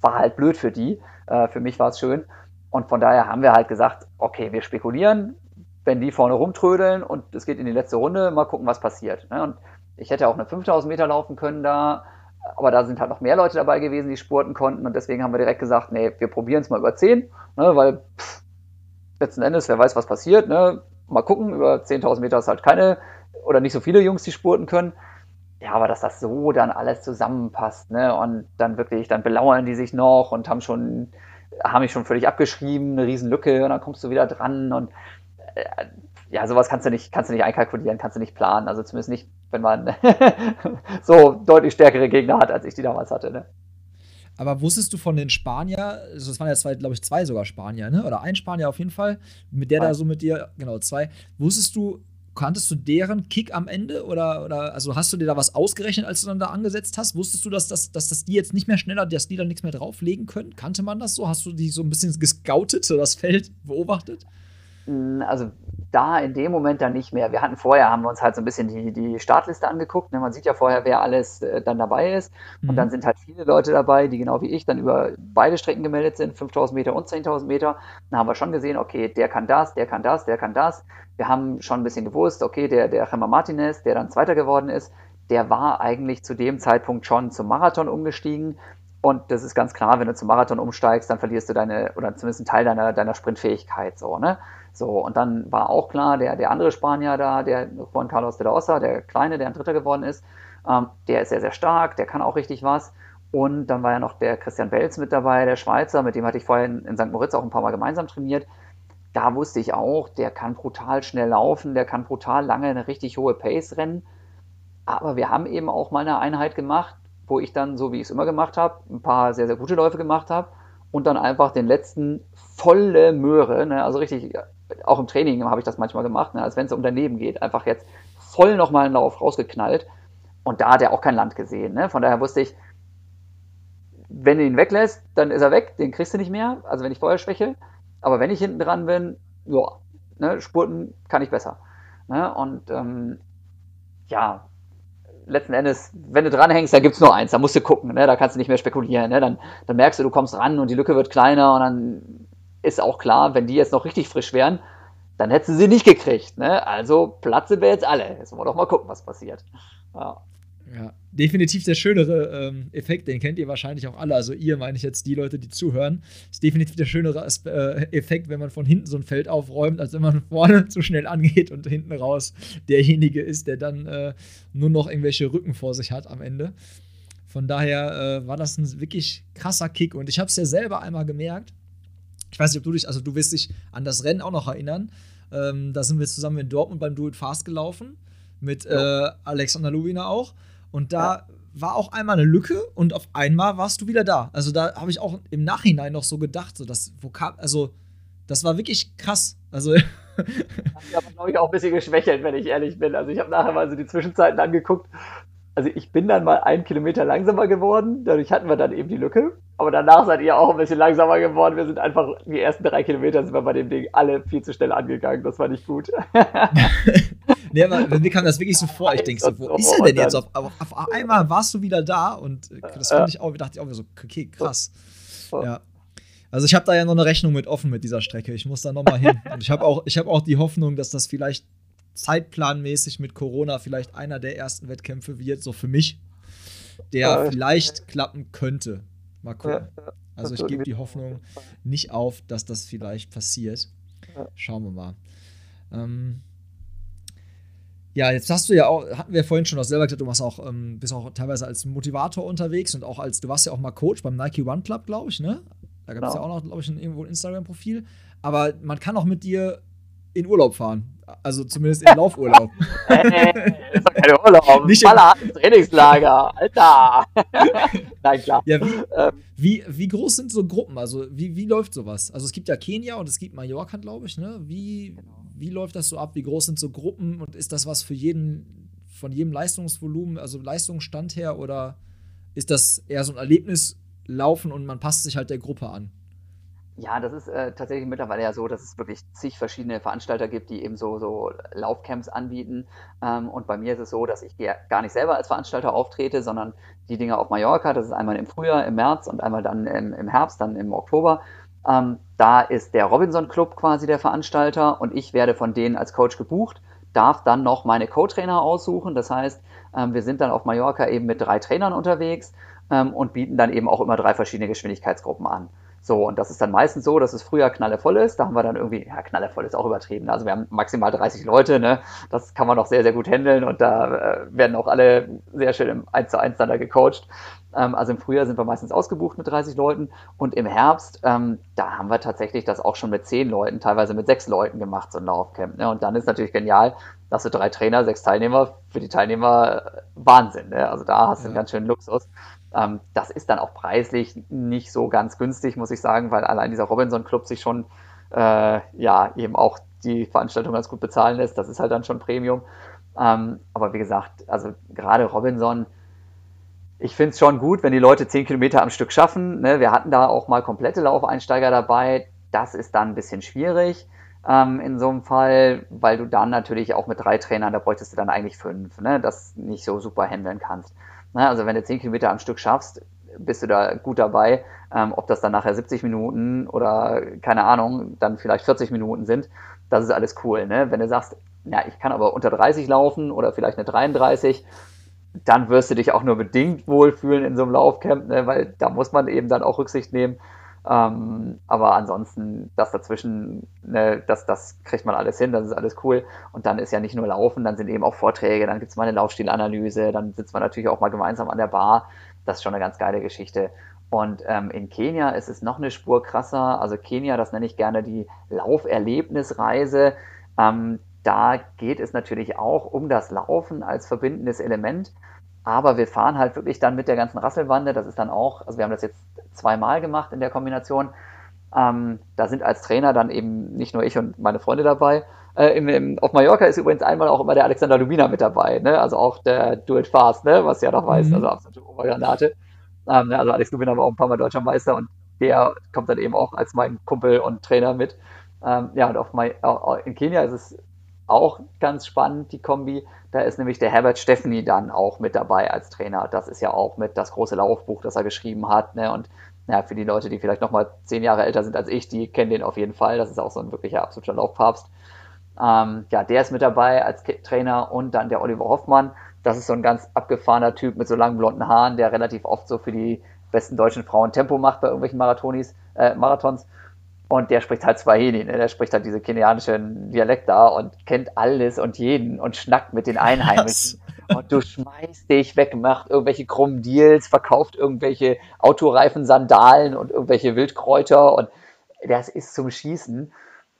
war halt blöd für die. Äh, für mich war es schön. Und von daher haben wir halt gesagt, okay, wir spekulieren, wenn die vorne rumtrödeln und es geht in die letzte Runde, mal gucken, was passiert. Ne? Und ich hätte auch eine 5000 Meter laufen können da, aber da sind halt noch mehr Leute dabei gewesen, die spurten konnten und deswegen haben wir direkt gesagt, nee, wir probieren es mal über 10, ne? weil pff, letzten Endes, wer weiß, was passiert. Ne? Mal gucken, über 10.000 Meter ist halt keine oder nicht so viele Jungs, die spurten können. Ja, aber dass das so dann alles zusammenpasst, ne? Und dann wirklich, dann belauern die sich noch und haben schon, haben mich schon völlig abgeschrieben, eine riesen Lücke und dann kommst du wieder dran und ja, sowas kannst du nicht, kannst du nicht einkalkulieren, kannst du nicht planen. Also zumindest nicht, wenn man <laughs> so deutlich stärkere Gegner hat, als ich die damals hatte. Ne? Aber wusstest du von den Spanier, also es waren ja zwei, glaube ich, zwei sogar Spanier, ne? Oder ein Spanier auf jeden Fall, mit der zwei. da so mit dir, genau, zwei. Wusstest du, kanntest du deren Kick am Ende? Oder, oder also hast du dir da was ausgerechnet, als du dann da angesetzt hast? Wusstest du, dass, dass, dass, dass die jetzt nicht mehr schneller, dass die dann nichts mehr drauflegen können? Kannte man das so? Hast du die so ein bisschen gescoutet, so das Feld beobachtet? Also da in dem Moment dann nicht mehr. Wir hatten vorher, haben wir uns halt so ein bisschen die, die Startliste angeguckt. Ne? Man sieht ja vorher, wer alles äh, dann dabei ist. Mhm. Und dann sind halt viele Leute dabei, die genau wie ich dann über beide Strecken gemeldet sind, 5000 Meter und 10.000 Meter. Dann haben wir schon gesehen, okay, der kann das, der kann das, der kann das. Wir haben schon ein bisschen gewusst, okay, der, der Gemma Martinez, der dann Zweiter geworden ist, der war eigentlich zu dem Zeitpunkt schon zum Marathon umgestiegen. Und das ist ganz klar, wenn du zum Marathon umsteigst, dann verlierst du deine, oder zumindest einen Teil deiner, deiner Sprintfähigkeit. So, ne? So, und dann war auch klar, der, der andere Spanier da, der Juan Carlos de la Ossa, der Kleine, der ein Dritter geworden ist, ähm, der ist sehr, sehr stark, der kann auch richtig was. Und dann war ja noch der Christian Welz mit dabei, der Schweizer, mit dem hatte ich vorher in, in St. Moritz auch ein paar Mal gemeinsam trainiert. Da wusste ich auch, der kann brutal schnell laufen, der kann brutal lange eine richtig hohe Pace rennen. Aber wir haben eben auch mal eine Einheit gemacht, wo ich dann, so wie ich es immer gemacht habe, ein paar sehr, sehr gute Läufe gemacht habe und dann einfach den letzten volle Möhre, ne, also richtig, auch im Training habe ich das manchmal gemacht, ne, als wenn es um daneben geht, einfach jetzt voll nochmal einen Lauf rausgeknallt. Und da hat er auch kein Land gesehen. Ne? Von daher wusste ich, wenn du ihn weglässt, dann ist er weg, den kriegst du nicht mehr, also wenn ich vorher schwäche. Aber wenn ich hinten dran bin, ja, ne, Spurten kann ich besser. Ne? Und ähm, ja, letzten Endes, wenn du dranhängst, da gibt es nur eins, da musst du gucken, ne? da kannst du nicht mehr spekulieren. Ne? Dann, dann merkst du, du kommst ran und die Lücke wird kleiner und dann ist auch klar, wenn die jetzt noch richtig frisch wären, dann hättest du sie nicht gekriegt. Ne? Also platze wir jetzt alle. Jetzt wollen wir doch mal gucken, was passiert. Ja. Ja, definitiv der schönere ähm, Effekt, den kennt ihr wahrscheinlich auch alle. Also ihr meine ich jetzt die Leute, die zuhören, ist definitiv der schönere äh, Effekt, wenn man von hinten so ein Feld aufräumt, als wenn man <laughs> vorne zu schnell angeht und hinten raus derjenige ist, der dann äh, nur noch irgendwelche Rücken vor sich hat am Ende. Von daher äh, war das ein wirklich krasser Kick und ich habe es ja selber einmal gemerkt. Ich weiß nicht, ob du dich, also du wirst dich an das Rennen auch noch erinnern. Ähm, da sind wir zusammen in Dortmund beim Do It Fast gelaufen mit ja. Äh, Alexander Lubina auch. Und da ja. war auch einmal eine Lücke und auf einmal warst du wieder da. Also da habe ich auch im Nachhinein noch so gedacht, so das Vokab, also das war wirklich krass. Also <laughs> ich habe, glaube ich, auch ein bisschen geschwächelt, wenn ich ehrlich bin. Also ich habe nachher mal so die Zwischenzeiten angeguckt. Also ich bin dann mal einen Kilometer langsamer geworden, dadurch hatten wir dann eben die Lücke. Aber danach seid ihr auch ein bisschen langsamer geworden. Wir sind einfach, die ersten drei Kilometer sind wir bei dem Ding alle viel zu schnell angegangen. Das war nicht gut. <laughs> nee, aber mir kam das wirklich so vor. Ich denke so, wo ist er denn jetzt? Auf, auf, auf, einmal warst du wieder da und äh, das fand ich auch, dachte ich auch so, okay, krass. Ja. Also ich habe da ja noch eine Rechnung mit offen mit dieser Strecke. Ich muss da noch mal hin. Und ich habe auch, hab auch die Hoffnung, dass das vielleicht zeitplanmäßig mit Corona vielleicht einer der ersten Wettkämpfe wird, so für mich, der vielleicht klappen könnte. Mal gucken. Also ich gebe die Hoffnung nicht auf, dass das vielleicht passiert. Schauen wir mal. Ähm, ja, jetzt hast du ja auch, hatten wir vorhin schon auch selber gesagt, du machst auch, ähm, bist auch teilweise als Motivator unterwegs und auch als, du warst ja auch mal Coach beim Nike Run Club, glaube ich, ne? Da gab es genau. ja auch noch, glaube ich, ein, irgendwo ein Instagram-Profil. Aber man kann auch mit dir in Urlaub fahren. Also zumindest in Laufurlaub. hey, <laughs> das ist doch kein Urlaub. Nicht im Trainingslager. Alter. <laughs> Nein, klar. Ja, wie, ähm. wie, wie, groß sind so Gruppen? Also wie, wie läuft sowas? Also es gibt ja Kenia und es gibt Mallorca, glaube ich. Ne? Wie, genau wie läuft das so ab? Wie groß sind so Gruppen und ist das was für jeden, von jedem Leistungsvolumen, also Leistungsstand her oder ist das eher so ein Erlebnislaufen und man passt sich halt der Gruppe an? Ja, das ist äh, tatsächlich mittlerweile ja so, dass es wirklich zig verschiedene Veranstalter gibt, die eben so, so Laufcamps anbieten. Ähm, und bei mir ist es so, dass ich gar nicht selber als Veranstalter auftrete, sondern die Dinge auf Mallorca, das ist einmal im Frühjahr, im März und einmal dann im, im Herbst, dann im Oktober. Ähm, da ist der Robinson Club quasi der Veranstalter und ich werde von denen als Coach gebucht, darf dann noch meine Co-Trainer aussuchen. Das heißt, ähm, wir sind dann auf Mallorca eben mit drei Trainern unterwegs ähm, und bieten dann eben auch immer drei verschiedene Geschwindigkeitsgruppen an. So, und das ist dann meistens so, dass es früher knallevoll ist. Da haben wir dann irgendwie, ja, knallevoll ist auch übertrieben. Also wir haben maximal 30 Leute, ne? Das kann man noch sehr, sehr gut handeln und da äh, werden auch alle sehr schön im 1 zu 1 dann da gecoacht. Ähm, also im Frühjahr sind wir meistens ausgebucht mit 30 Leuten und im Herbst, ähm, da haben wir tatsächlich das auch schon mit 10 Leuten, teilweise mit 6 Leuten gemacht, so ein Laufcamp. Ne? Und dann ist natürlich genial, dass du drei Trainer, sechs Teilnehmer, für die Teilnehmer äh, Wahnsinn. Ne? Also da hast du ja. einen ganz schönen Luxus. Ähm, das ist dann auch preislich nicht so ganz günstig, muss ich sagen, weil allein dieser Robinson Club sich schon äh, ja eben auch die Veranstaltung ganz gut bezahlen lässt. Das ist halt dann schon Premium. Ähm, aber wie gesagt, also gerade Robinson, ich finde es schon gut, wenn die Leute zehn Kilometer am Stück schaffen. Ne? Wir hatten da auch mal komplette Laufeinsteiger dabei. Das ist dann ein bisschen schwierig ähm, in so einem Fall, weil du dann natürlich auch mit drei Trainern, da bräuchtest du dann eigentlich fünf, ne? das nicht so super handeln kannst. Ne? Also wenn du zehn Kilometer am Stück schaffst, bist du da gut dabei. Ähm, ob das dann nachher 70 Minuten oder keine Ahnung, dann vielleicht 40 Minuten sind, das ist alles cool. Ne? Wenn du sagst, ja, ich kann aber unter 30 laufen oder vielleicht eine 33, dann wirst du dich auch nur bedingt wohlfühlen in so einem Laufcamp, ne, weil da muss man eben dann auch Rücksicht nehmen. Ähm, aber ansonsten, das dazwischen, ne, das, das kriegt man alles hin, das ist alles cool. Und dann ist ja nicht nur Laufen, dann sind eben auch Vorträge, dann gibt es mal eine Laufstilanalyse, dann sitzt man natürlich auch mal gemeinsam an der Bar. Das ist schon eine ganz geile Geschichte. Und ähm, in Kenia ist es noch eine Spur krasser. Also Kenia, das nenne ich gerne die Lauferlebnisreise. Ähm, da geht es natürlich auch um das Laufen als verbindendes Element. Aber wir fahren halt wirklich dann mit der ganzen Rasselwande. Das ist dann auch, also wir haben das jetzt zweimal gemacht in der Kombination. Ähm, da sind als Trainer dann eben nicht nur ich und meine Freunde dabei. Äh, im, im, auf Mallorca ist übrigens einmal auch immer der Alexander Lubina mit dabei, ne? also auch der Do It Fast, ne? was ja noch weiß, mhm. also absolute Obergranate. Ähm, ne? Also Alex Lubina war auch ein paar Mal deutscher Meister und der kommt dann eben auch als mein Kumpel und Trainer mit. Ähm, ja, und auf My, in Kenia ist es auch ganz spannend, die Kombi. Da ist nämlich der Herbert Steffni dann auch mit dabei als Trainer. Das ist ja auch mit das große Laufbuch, das er geschrieben hat. Ne? Und ja, für die Leute, die vielleicht noch mal zehn Jahre älter sind als ich, die kennen den auf jeden Fall. Das ist auch so ein wirklicher absoluter Laufpapst. Ähm, ja, der ist mit dabei als Trainer und dann der Oliver Hoffmann. Das ist so ein ganz abgefahrener Typ mit so langen blonden Haaren, der relativ oft so für die besten deutschen Frauen Tempo macht bei irgendwelchen Marathonis, äh, Marathons. Und der spricht halt Swahili, ne? der spricht halt diese kenianischen Dialekt da und kennt alles und jeden und schnackt mit den <laughs> Einheimischen. und du schmeißt dich weg, macht irgendwelche krummen Deals, verkauft irgendwelche Autoreifen, Sandalen und irgendwelche Wildkräuter und das ist zum Schießen.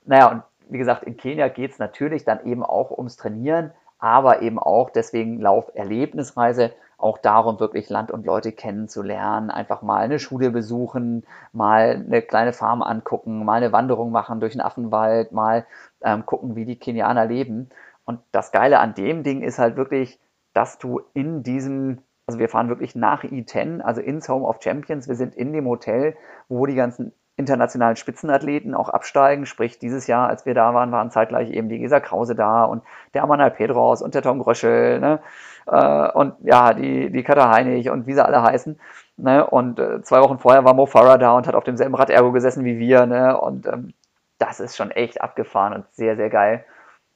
Naja, und wie gesagt, in Kenia geht es natürlich dann eben auch ums Trainieren, aber eben auch deswegen Lauferlebnisreise auch darum, wirklich Land und Leute kennenzulernen, einfach mal eine Schule besuchen, mal eine kleine Farm angucken, mal eine Wanderung machen durch den Affenwald, mal ähm, gucken, wie die Kenianer leben. Und das Geile an dem Ding ist halt wirklich, dass du in diesem, also wir fahren wirklich nach E10, also ins Home of Champions, wir sind in dem Hotel, wo die ganzen internationalen Spitzenathleten auch absteigen. Sprich, dieses Jahr, als wir da waren, waren zeitgleich eben die Gesa Krause da und der Amanal Pedros und der Tom Gröschel ne? Äh, und ja, die, die Katha Heinig und wie sie alle heißen. Ne? Und äh, zwei Wochen vorher war Mo Farah da und hat auf demselben Rad Ergo gesessen wie wir. Ne? Und ähm, das ist schon echt abgefahren und sehr, sehr geil.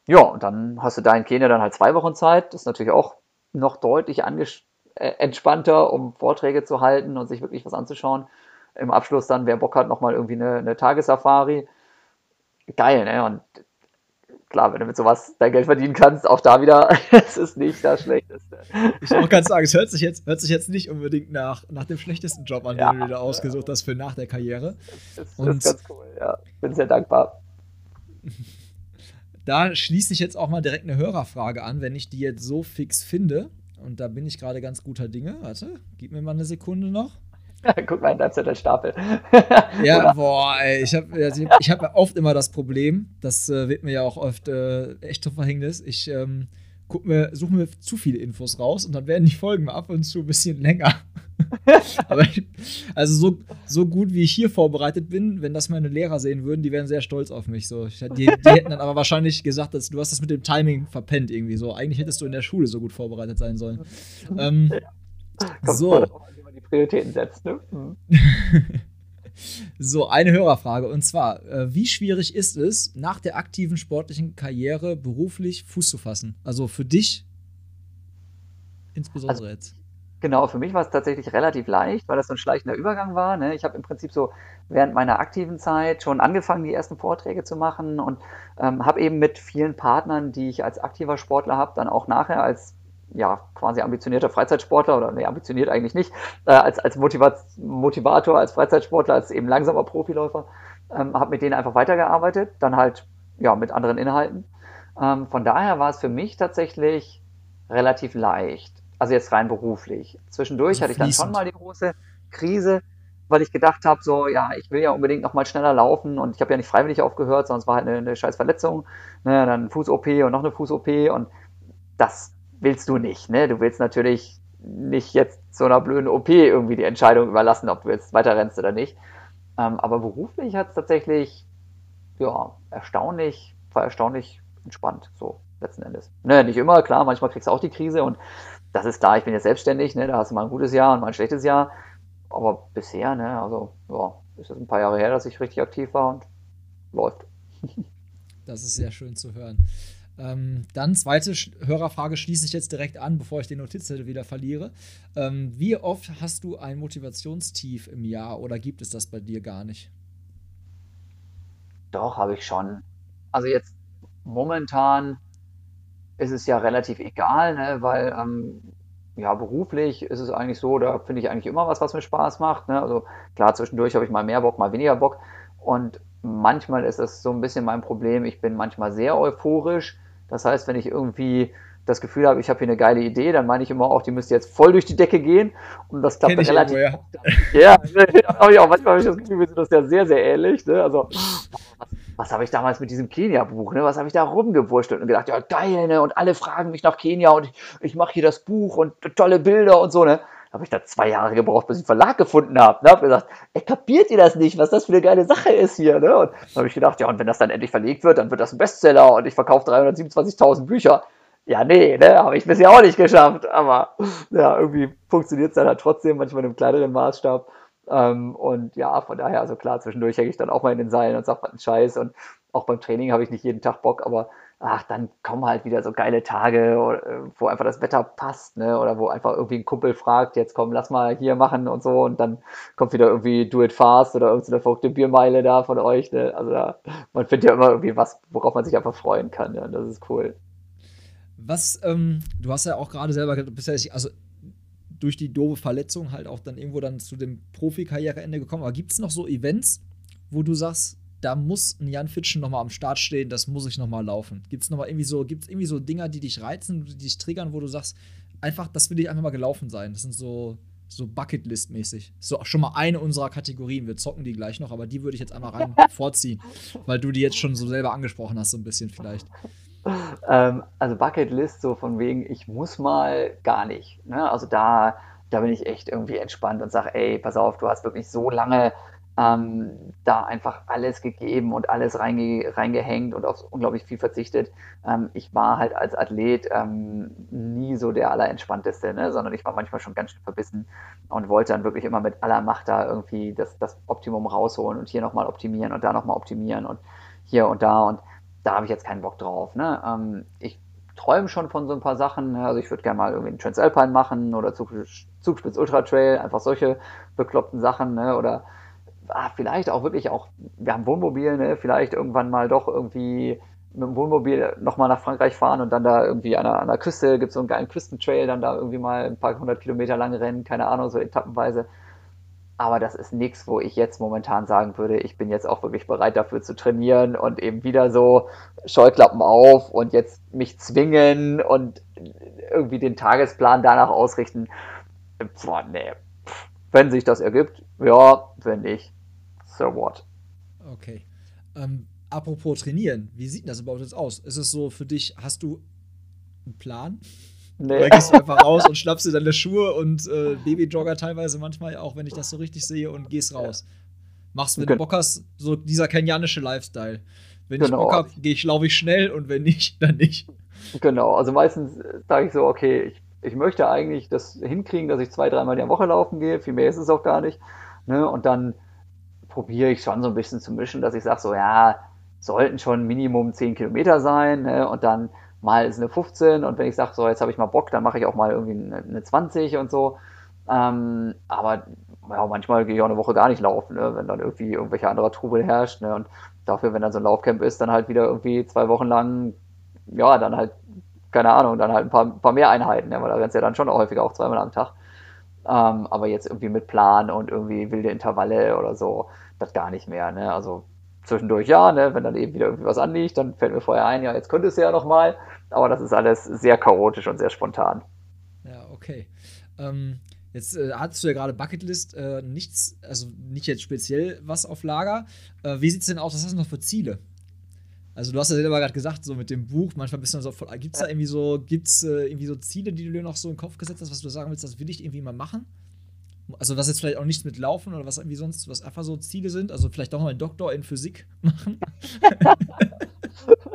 Ja, und dann hast du da in Kenia dann halt zwei Wochen Zeit. Das ist natürlich auch noch deutlich äh, entspannter, um Vorträge zu halten und sich wirklich was anzuschauen im Abschluss dann, wer Bock hat, nochmal irgendwie eine, eine Tagessafari. Geil, ne? Und klar, wenn du mit sowas dein Geld verdienen kannst, auch da wieder, <laughs> es ist nicht das Schlechteste. Ich auch ganz sagen, es hört sich jetzt, hört sich jetzt nicht unbedingt nach, nach dem schlechtesten Job an, ja, den du dir ausgesucht hast für nach der Karriere. Das, das Und ist ganz cool, ja. Bin sehr dankbar. <laughs> Da schließe ich jetzt auch mal direkt eine Hörerfrage an, wenn ich die jetzt so fix finde. Und da bin ich gerade ganz guter Dinge. Warte, gib mir mal eine Sekunde noch. <laughs> Guck mal in deinem Zettelstapel. <laughs> ja, Oder? boah, ey, ich habe also ich hab oft immer das Problem, das äh, wird mir ja auch oft äh, echt zum Verhängnis. Ich ähm, guck mir, suche mir zu viele Infos raus und dann werden die Folgen ab und zu ein bisschen länger. <laughs> Aber ich, also so, so gut wie ich hier vorbereitet bin, wenn das meine Lehrer sehen würden, die wären sehr stolz auf mich. So. Ich, die, die hätten dann aber wahrscheinlich gesagt, dass du hast das mit dem Timing verpennt irgendwie so. Eigentlich hättest du in der Schule so gut vorbereitet sein sollen. Ähm, so. Prioritäten setzt. Ne? Mhm. <laughs> so, eine Hörerfrage. Und zwar, äh, wie schwierig ist es, nach der aktiven sportlichen Karriere beruflich Fuß zu fassen? Also für dich insbesondere also, jetzt. Genau, für mich war es tatsächlich relativ leicht, weil das so ein schleichender Übergang war. Ne? Ich habe im Prinzip so während meiner aktiven Zeit schon angefangen, die ersten Vorträge zu machen und ähm, habe eben mit vielen Partnern, die ich als aktiver Sportler habe, dann auch nachher als ja, quasi ambitionierter Freizeitsportler oder nee, ambitioniert eigentlich nicht, äh, als, als Motivat Motivator, als Freizeitsportler, als eben langsamer Profiläufer, ähm, habe mit denen einfach weitergearbeitet, dann halt ja mit anderen Inhalten. Ähm, von daher war es für mich tatsächlich relativ leicht, also jetzt rein beruflich. Zwischendurch also hatte ich dann schon mal die große Krise, weil ich gedacht habe, so, ja, ich will ja unbedingt noch mal schneller laufen und ich habe ja nicht freiwillig aufgehört, sondern es war halt eine, eine scheiß Verletzung, ne, dann Fuß-OP und noch eine Fuß-OP und das willst du nicht. Ne? Du willst natürlich nicht jetzt so einer blöden OP irgendwie die Entscheidung überlassen, ob du jetzt weiter rennst oder nicht. Ähm, aber beruflich hat es tatsächlich, ja, erstaunlich, war erstaunlich entspannt, so letzten Endes. Ne, nicht immer, klar, manchmal kriegst du auch die Krise und das ist klar, ich bin jetzt selbstständig, ne, da hast du mal ein gutes Jahr und mal ein schlechtes Jahr. Aber bisher, ne, also, ja, ist es ein paar Jahre her, dass ich richtig aktiv war und läuft. Das ist sehr schön zu hören. Ähm, dann zweite Hörerfrage schließe ich jetzt direkt an, bevor ich den Notizzettel wieder verliere. Ähm, wie oft hast du ein Motivationstief im Jahr oder gibt es das bei dir gar nicht? Doch, habe ich schon. Also jetzt momentan ist es ja relativ egal, ne, weil ähm, ja, beruflich ist es eigentlich so, da finde ich eigentlich immer was, was mir Spaß macht. Ne? Also klar, zwischendurch habe ich mal mehr Bock, mal weniger Bock. Und manchmal ist das so ein bisschen mein Problem. Ich bin manchmal sehr euphorisch. Das heißt, wenn ich irgendwie das Gefühl habe, ich habe hier eine geile Idee, dann meine ich immer auch, die müsste jetzt voll durch die Decke gehen. Und das klappt dann relativ. Irgendwo, ja, <laughs> ja <laughs> habe ich auch manchmal habe ich das Gefühl, wir sind das ja sehr, sehr ähnlich. Ne? Also, was, was habe ich damals mit diesem Kenia-Buch, ne? Was habe ich da rumgewurschtelt und gedacht, ja, geil, ne? Und alle fragen mich nach Kenia und ich, ich mache hier das Buch und tolle Bilder und so, ne? Habe ich da zwei Jahre gebraucht, bis ich einen Verlag gefunden habe. Ne? Habe gesagt, ey, kapiert ihr das nicht, was das für eine geile Sache ist hier? Ne? Und dann habe ich gedacht, ja, und wenn das dann endlich verlegt wird, dann wird das ein Bestseller und ich verkaufe 327.000 Bücher. Ja, nee, ne, habe ich bisher auch nicht geschafft. Aber ja, irgendwie funktioniert es dann halt trotzdem, manchmal in einem kleineren Maßstab. Ähm, und ja, von daher, also klar, zwischendurch hänge ich dann auch mal in den Seilen und sage, was ein Scheiß. Und auch beim Training habe ich nicht jeden Tag Bock, aber ach, dann kommen halt wieder so geile Tage, äh, wo einfach das Wetter passt, ne? Oder wo einfach irgendwie ein Kumpel fragt, jetzt komm, lass mal hier machen und so und dann kommt wieder irgendwie Do It Fast oder irgendeine verrückte Biermeile da von euch, ne? Also da, man findet ja immer irgendwie was, worauf man sich einfach freuen kann, ja, und das ist cool. Was, ähm, du hast ja auch gerade selber, bisher, also durch die doofe Verletzung halt auch dann irgendwo dann zu dem Profikarriereende gekommen, aber gibt es noch so Events, wo du sagst, da muss ein Jan Fitschen nochmal am Start stehen, das muss ich nochmal laufen. Gibt es nochmal irgendwie so, gibt's irgendwie so Dinger, die dich reizen, die dich triggern, wo du sagst, einfach, das will ich einfach mal gelaufen sein. Das sind so, so Bucketlist-mäßig. So schon mal eine unserer Kategorien. Wir zocken die gleich noch, aber die würde ich jetzt einmal rein <laughs> vorziehen, weil du die jetzt schon so selber angesprochen hast, so ein bisschen vielleicht. Ähm, also Bucketlist, so von wegen, ich muss mal gar nicht. Ne? Also da, da bin ich echt irgendwie entspannt und sage, ey, pass auf, du hast wirklich so lange ähm, da einfach alles gegeben und alles reinge reingehängt und auf unglaublich viel verzichtet. Ähm, ich war halt als Athlet ähm, nie so der Allerentspannteste, ne? sondern ich war manchmal schon ganz schön verbissen und wollte dann wirklich immer mit aller Macht da irgendwie das, das Optimum rausholen und hier nochmal optimieren und da nochmal optimieren und hier und da und da habe ich jetzt keinen Bock drauf. Ne? Ähm, ich träume schon von so ein paar Sachen. Ne? Also ich würde gerne mal irgendwie einen Transalpine machen oder Zugspitz Ultra Trail, einfach solche bekloppten Sachen ne? oder ah, vielleicht auch wirklich auch, wir haben Wohnmobil, ne, vielleicht irgendwann mal doch irgendwie mit dem Wohnmobil nochmal nach Frankreich fahren und dann da irgendwie an der, an der Küste gibt es so einen geilen Küstentrail, dann da irgendwie mal ein paar hundert Kilometer lang rennen, keine Ahnung, so etappenweise. Aber das ist nichts, wo ich jetzt momentan sagen würde, ich bin jetzt auch wirklich bereit dafür zu trainieren und eben wieder so Scheuklappen auf und jetzt mich zwingen und irgendwie den Tagesplan danach ausrichten. Boah, nee. Wenn sich das ergibt, ja, wenn nicht, so what? Okay. Ähm, apropos trainieren, wie sieht das überhaupt jetzt aus? Ist es so für dich, hast du einen Plan? Nee. Oder gehst du einfach raus und schnappst dir deine Schuhe und äh, Babyjogger teilweise manchmal auch, wenn ich das so richtig sehe, und gehst raus. Machst, wenn du Bock hast, so dieser kenianische Lifestyle. Wenn genau. ich Bock habe, gehe ich, laufe ich schnell und wenn nicht, <laughs> dann nicht. Genau, also meistens sage ich so, okay, ich, ich möchte eigentlich das hinkriegen, dass ich zwei, dreimal in der Woche laufen gehe. Viel mehr ist es auch gar nicht. Ne? Und dann probiere ich schon so ein bisschen zu mischen, dass ich sage, so ja, sollten schon Minimum 10 Kilometer sein ne? und dann mal ist eine 15 und wenn ich sage, so jetzt habe ich mal Bock, dann mache ich auch mal irgendwie eine, eine 20 und so. Ähm, aber ja, manchmal gehe ich auch eine Woche gar nicht laufen, ne? wenn dann irgendwie irgendwelche anderer Trubel herrscht. Ne? Und dafür, wenn dann so ein Laufcamp ist, dann halt wieder irgendwie zwei Wochen lang, ja, dann halt, keine Ahnung, dann halt ein paar, paar mehr Einheiten, ne? weil da rennst du ja dann schon häufiger auch zweimal am Tag. Ähm, aber jetzt irgendwie mit Plan und irgendwie wilde Intervalle oder so, das gar nicht mehr. Ne? Also zwischendurch ja, ne? wenn dann eben wieder irgendwie was anliegt, dann fällt mir vorher ein, ja, jetzt könnte es ja nochmal. Aber das ist alles sehr chaotisch und sehr spontan. Ja, okay. Ähm, jetzt äh, hattest du ja gerade Bucketlist, äh, nichts, also nicht jetzt speziell was auf Lager. Äh, wie sieht es denn aus? Was hast du noch für Ziele? Also du hast ja selber gerade gesagt, so mit dem Buch, manchmal bist du dann so voll. Gibt es da irgendwie so, gibt's äh, irgendwie so Ziele, die du dir noch so in den Kopf gesetzt hast, was du sagen willst, das will ich irgendwie mal machen? Also was jetzt vielleicht auch nichts mit Laufen oder was irgendwie sonst, was einfach so Ziele sind. Also vielleicht auch mal einen Doktor in Physik machen. <laughs>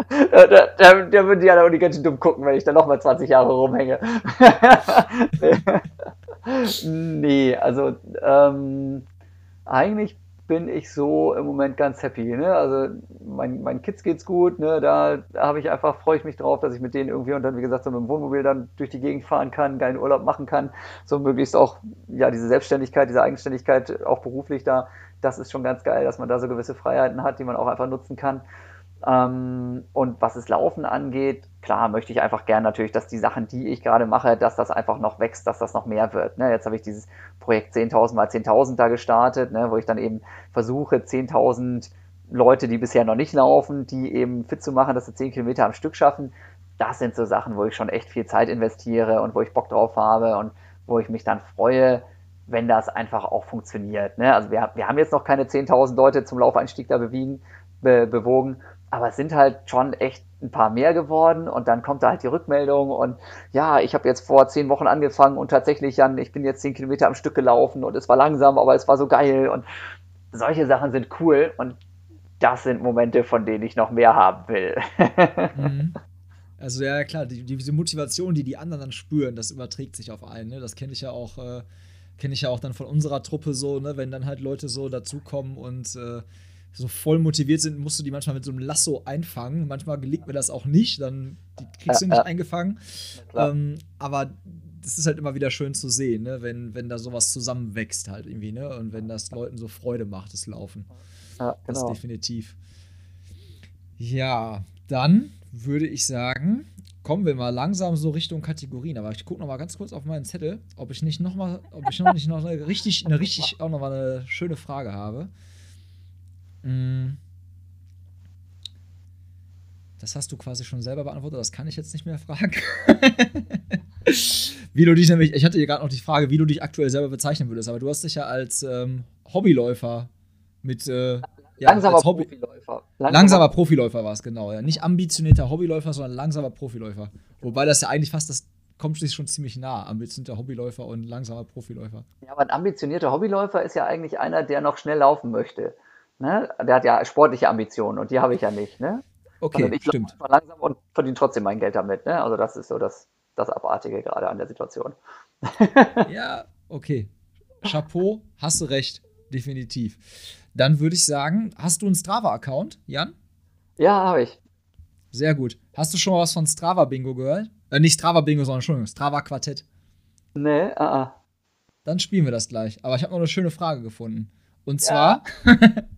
<laughs> da, da, da würden die alle auch die ganz dumm gucken, wenn ich da nochmal 20 Jahre rumhänge. <laughs> nee, also ähm, eigentlich bin ich so im Moment ganz happy. Ne? Also mein, meinen Kids geht's gut, ne? da, habe ich einfach, freue ich mich drauf, dass ich mit denen irgendwie und dann, wie gesagt, so mit dem Wohnmobil dann durch die Gegend fahren kann, geilen Urlaub machen kann, so möglichst auch ja diese Selbstständigkeit, diese Eigenständigkeit auch beruflich da, das ist schon ganz geil, dass man da so gewisse Freiheiten hat, die man auch einfach nutzen kann. Ähm, und was das Laufen angeht, klar möchte ich einfach gern natürlich, dass die Sachen, die ich gerade mache, dass das einfach noch wächst, dass das noch mehr wird. Ne? Jetzt habe ich dieses Projekt 10.000 mal 10.000 da gestartet, ne? wo ich dann eben versuche, 10.000 Leute, die bisher noch nicht laufen, die eben fit zu machen, dass sie 10 Kilometer am Stück schaffen. Das sind so Sachen, wo ich schon echt viel Zeit investiere und wo ich Bock drauf habe und wo ich mich dann freue, wenn das einfach auch funktioniert. Ne? Also wir, wir haben jetzt noch keine 10.000 Leute zum Laufeinstieg da bewegen, be, bewogen, aber es sind halt schon echt ein paar mehr geworden und dann kommt da halt die Rückmeldung und ja, ich habe jetzt vor zehn Wochen angefangen und tatsächlich, Jan, ich bin jetzt zehn Kilometer am Stück gelaufen und es war langsam, aber es war so geil und solche Sachen sind cool und das sind Momente, von denen ich noch mehr haben will. <laughs> Mhm. Also ja, klar, die, diese Motivation, die die anderen dann spüren, das überträgt sich auf einen. Ne? Das kenne ich ja auch, äh, kenne ich ja auch dann von unserer Truppe so, ne? wenn dann halt Leute so dazukommen und äh, so voll motiviert sind, musst du die manchmal mit so einem Lasso einfangen. Manchmal gelingt mir das auch nicht, dann kriegst du nicht eingefangen. Ähm, aber das ist halt immer wieder schön zu sehen, ne? wenn, wenn da sowas zusammenwächst halt irgendwie, ne? Und wenn das Leuten so Freude macht, das Laufen. Ja, genau. Das definitiv. Ja, dann würde ich sagen, kommen wir mal langsam so Richtung Kategorien. Aber ich gucke noch mal ganz kurz auf meinen Zettel, ob ich nicht noch mal, ob ich noch nicht noch eine richtig, eine richtig auch noch mal eine schöne Frage habe. Mm. Das hast du quasi schon selber beantwortet, das kann ich jetzt nicht mehr fragen. <laughs> wie du dich nämlich, ich hatte hier gerade noch die Frage, wie du dich aktuell selber bezeichnen würdest, aber du hast dich ja als ähm, Hobbyläufer mit äh, ja, langsamer Hobby Profiläufer. Langsamer, langsamer Profiläufer war es, genau. Ja. Nicht ambitionierter Hobbyläufer, sondern langsamer Profiläufer. Wobei das ja eigentlich fast das kommt sich schon ziemlich nah, ambitionierter Hobbyläufer und langsamer Profiläufer. Ja, aber ein ambitionierter Hobbyläufer ist ja eigentlich einer, der noch schnell laufen möchte. Ne? Der hat ja sportliche Ambitionen und die habe ich ja nicht. Ne? Okay, also ich stimmt. langsam und verdiene trotzdem mein Geld damit. Ne? Also das ist so das, das Abartige gerade an der Situation. <laughs> ja, okay. Chapeau, hast du recht, definitiv. Dann würde ich sagen, hast du einen Strava-Account, Jan? Ja, habe ich. Sehr gut. Hast du schon mal was von Strava Bingo gehört? Äh, nicht Strava Bingo, sondern Entschuldigung, Strava Quartett. Nee, ah, uh Dann spielen wir das gleich. Aber ich habe noch eine schöne Frage gefunden. Und zwar, <laughs>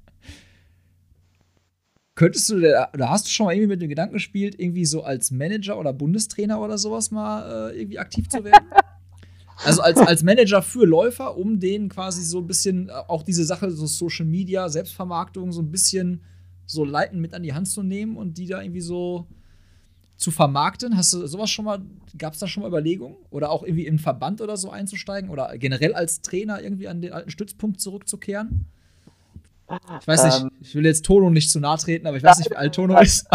könntest du, oder hast du schon mal irgendwie mit dem Gedanken gespielt, irgendwie so als Manager oder Bundestrainer oder sowas mal äh, irgendwie aktiv zu werden? <laughs> Also als, als Manager für Läufer, um denen quasi so ein bisschen äh, auch diese Sache, so Social Media, Selbstvermarktung, so ein bisschen so leiten mit an die Hand zu nehmen und die da irgendwie so zu vermarkten. Hast du sowas schon mal, gab es da schon mal Überlegungen? Oder auch irgendwie im Verband oder so einzusteigen? Oder generell als Trainer irgendwie an den alten Stützpunkt zurückzukehren? Ich weiß nicht, ähm, ich will jetzt Tono nicht zu nahe treten, aber ich weiß nicht, wie alt Tono ist.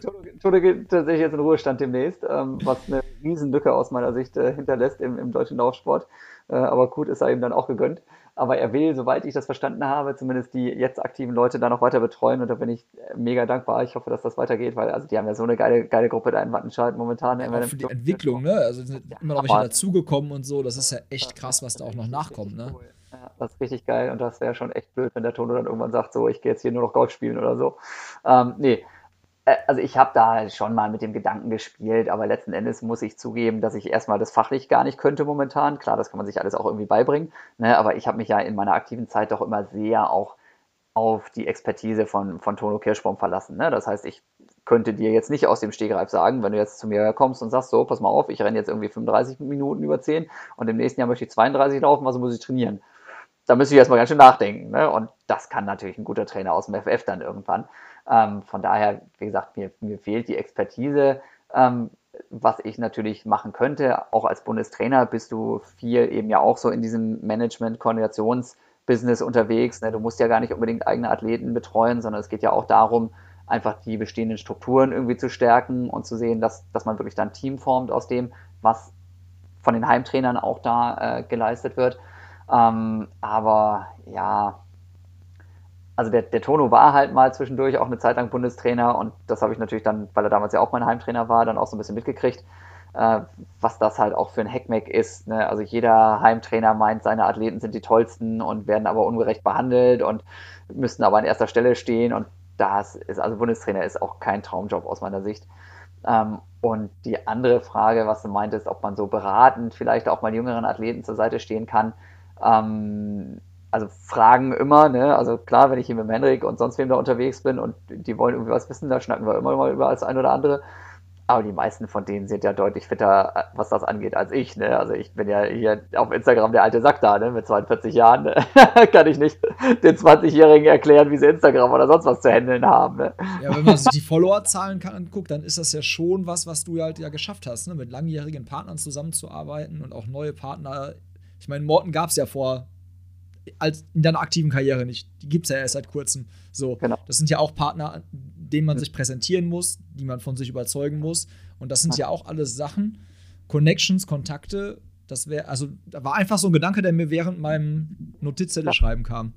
Tono, <laughs> Tono geht tatsächlich jetzt in Ruhestand demnächst, ähm, was eine Riesenlücke aus meiner Sicht äh, hinterlässt im, im, deutschen Laufsport. Äh, aber gut, ist er ihm dann auch gegönnt. Aber er will, soweit ich das verstanden habe, zumindest die jetzt aktiven Leute da noch weiter betreuen. Und da bin ich mega dankbar. Ich hoffe, dass das weitergeht, weil also die haben ja so eine geile, geile Gruppe da in Wattenscheid momentan. Ja, für die Entwicklung, ne? Also sind ja, immer noch welche dazugekommen und so. Das ist ja echt krass, was da auch noch nachkommt, ne? Cool. Ja, das ist richtig geil und das wäre schon echt blöd, wenn der Tono dann irgendwann sagt, so, ich gehe jetzt hier nur noch Golf spielen oder so. Ähm, nee, äh, also ich habe da schon mal mit dem Gedanken gespielt, aber letzten Endes muss ich zugeben, dass ich erstmal das fachlich gar nicht könnte momentan. Klar, das kann man sich alles auch irgendwie beibringen, ne? aber ich habe mich ja in meiner aktiven Zeit doch immer sehr auch auf die Expertise von, von Tono Kirschbaum verlassen. Ne? Das heißt, ich könnte dir jetzt nicht aus dem Stegreif sagen, wenn du jetzt zu mir kommst und sagst, so, pass mal auf, ich renne jetzt irgendwie 35 Minuten über 10 und im nächsten Jahr möchte ich 32 laufen, also muss ich trainieren da müsste ich erstmal ganz schön nachdenken. Ne? Und das kann natürlich ein guter Trainer aus dem FF dann irgendwann. Ähm, von daher, wie gesagt, mir, mir fehlt die Expertise. Ähm, was ich natürlich machen könnte, auch als Bundestrainer bist du viel eben ja auch so in diesem Management-Koordinations-Business unterwegs. Ne? Du musst ja gar nicht unbedingt eigene Athleten betreuen, sondern es geht ja auch darum, einfach die bestehenden Strukturen irgendwie zu stärken und zu sehen, dass, dass man wirklich dann ein Team formt aus dem, was von den Heimtrainern auch da äh, geleistet wird. Ähm, aber ja, also der, der Tono war halt mal zwischendurch auch eine Zeit lang Bundestrainer und das habe ich natürlich dann, weil er damals ja auch mein Heimtrainer war, dann auch so ein bisschen mitgekriegt. äh, was das halt auch für ein Hackmack ist. Ne? Also jeder Heimtrainer meint, seine Athleten sind die tollsten und werden aber ungerecht behandelt und müssten aber an erster Stelle stehen und das ist, also Bundestrainer ist auch kein Traumjob aus meiner Sicht. Ähm, und die andere Frage, was du meintest, ob man so beratend vielleicht auch mal jüngeren Athleten zur Seite stehen kann, ähm, also Fragen immer, ne? Also klar, wenn ich hier mit Henrik und sonst wem da unterwegs bin und die wollen irgendwie was wissen, da schnacken wir immer mal über als ein oder andere. Aber die meisten von denen sind ja deutlich fitter, äh, was das angeht, als ich. Ne? Also ich bin ja hier auf Instagram der alte Sack da, ne? mit 42 Jahren. Ne? <laughs> Kann ich nicht den 20-Jährigen erklären, wie sie Instagram oder sonst was zu handeln haben. Ne? Ja, wenn man sich die Followerzahlen anguckt, dann ist das ja schon was, was du halt ja geschafft hast, ne? mit langjährigen Partnern zusammenzuarbeiten und auch neue Partner. Ich meine, Morten gab es ja vor als in deiner aktiven Karriere nicht. Die gibt es ja erst seit kurzem. So, genau. das sind ja auch Partner, denen man sich präsentieren muss, die man von sich überzeugen muss. Und das sind ja auch alles Sachen, Connections, Kontakte. Das wäre, also, da war einfach so ein Gedanke, der mir während meinem Notizzettel schreiben kam.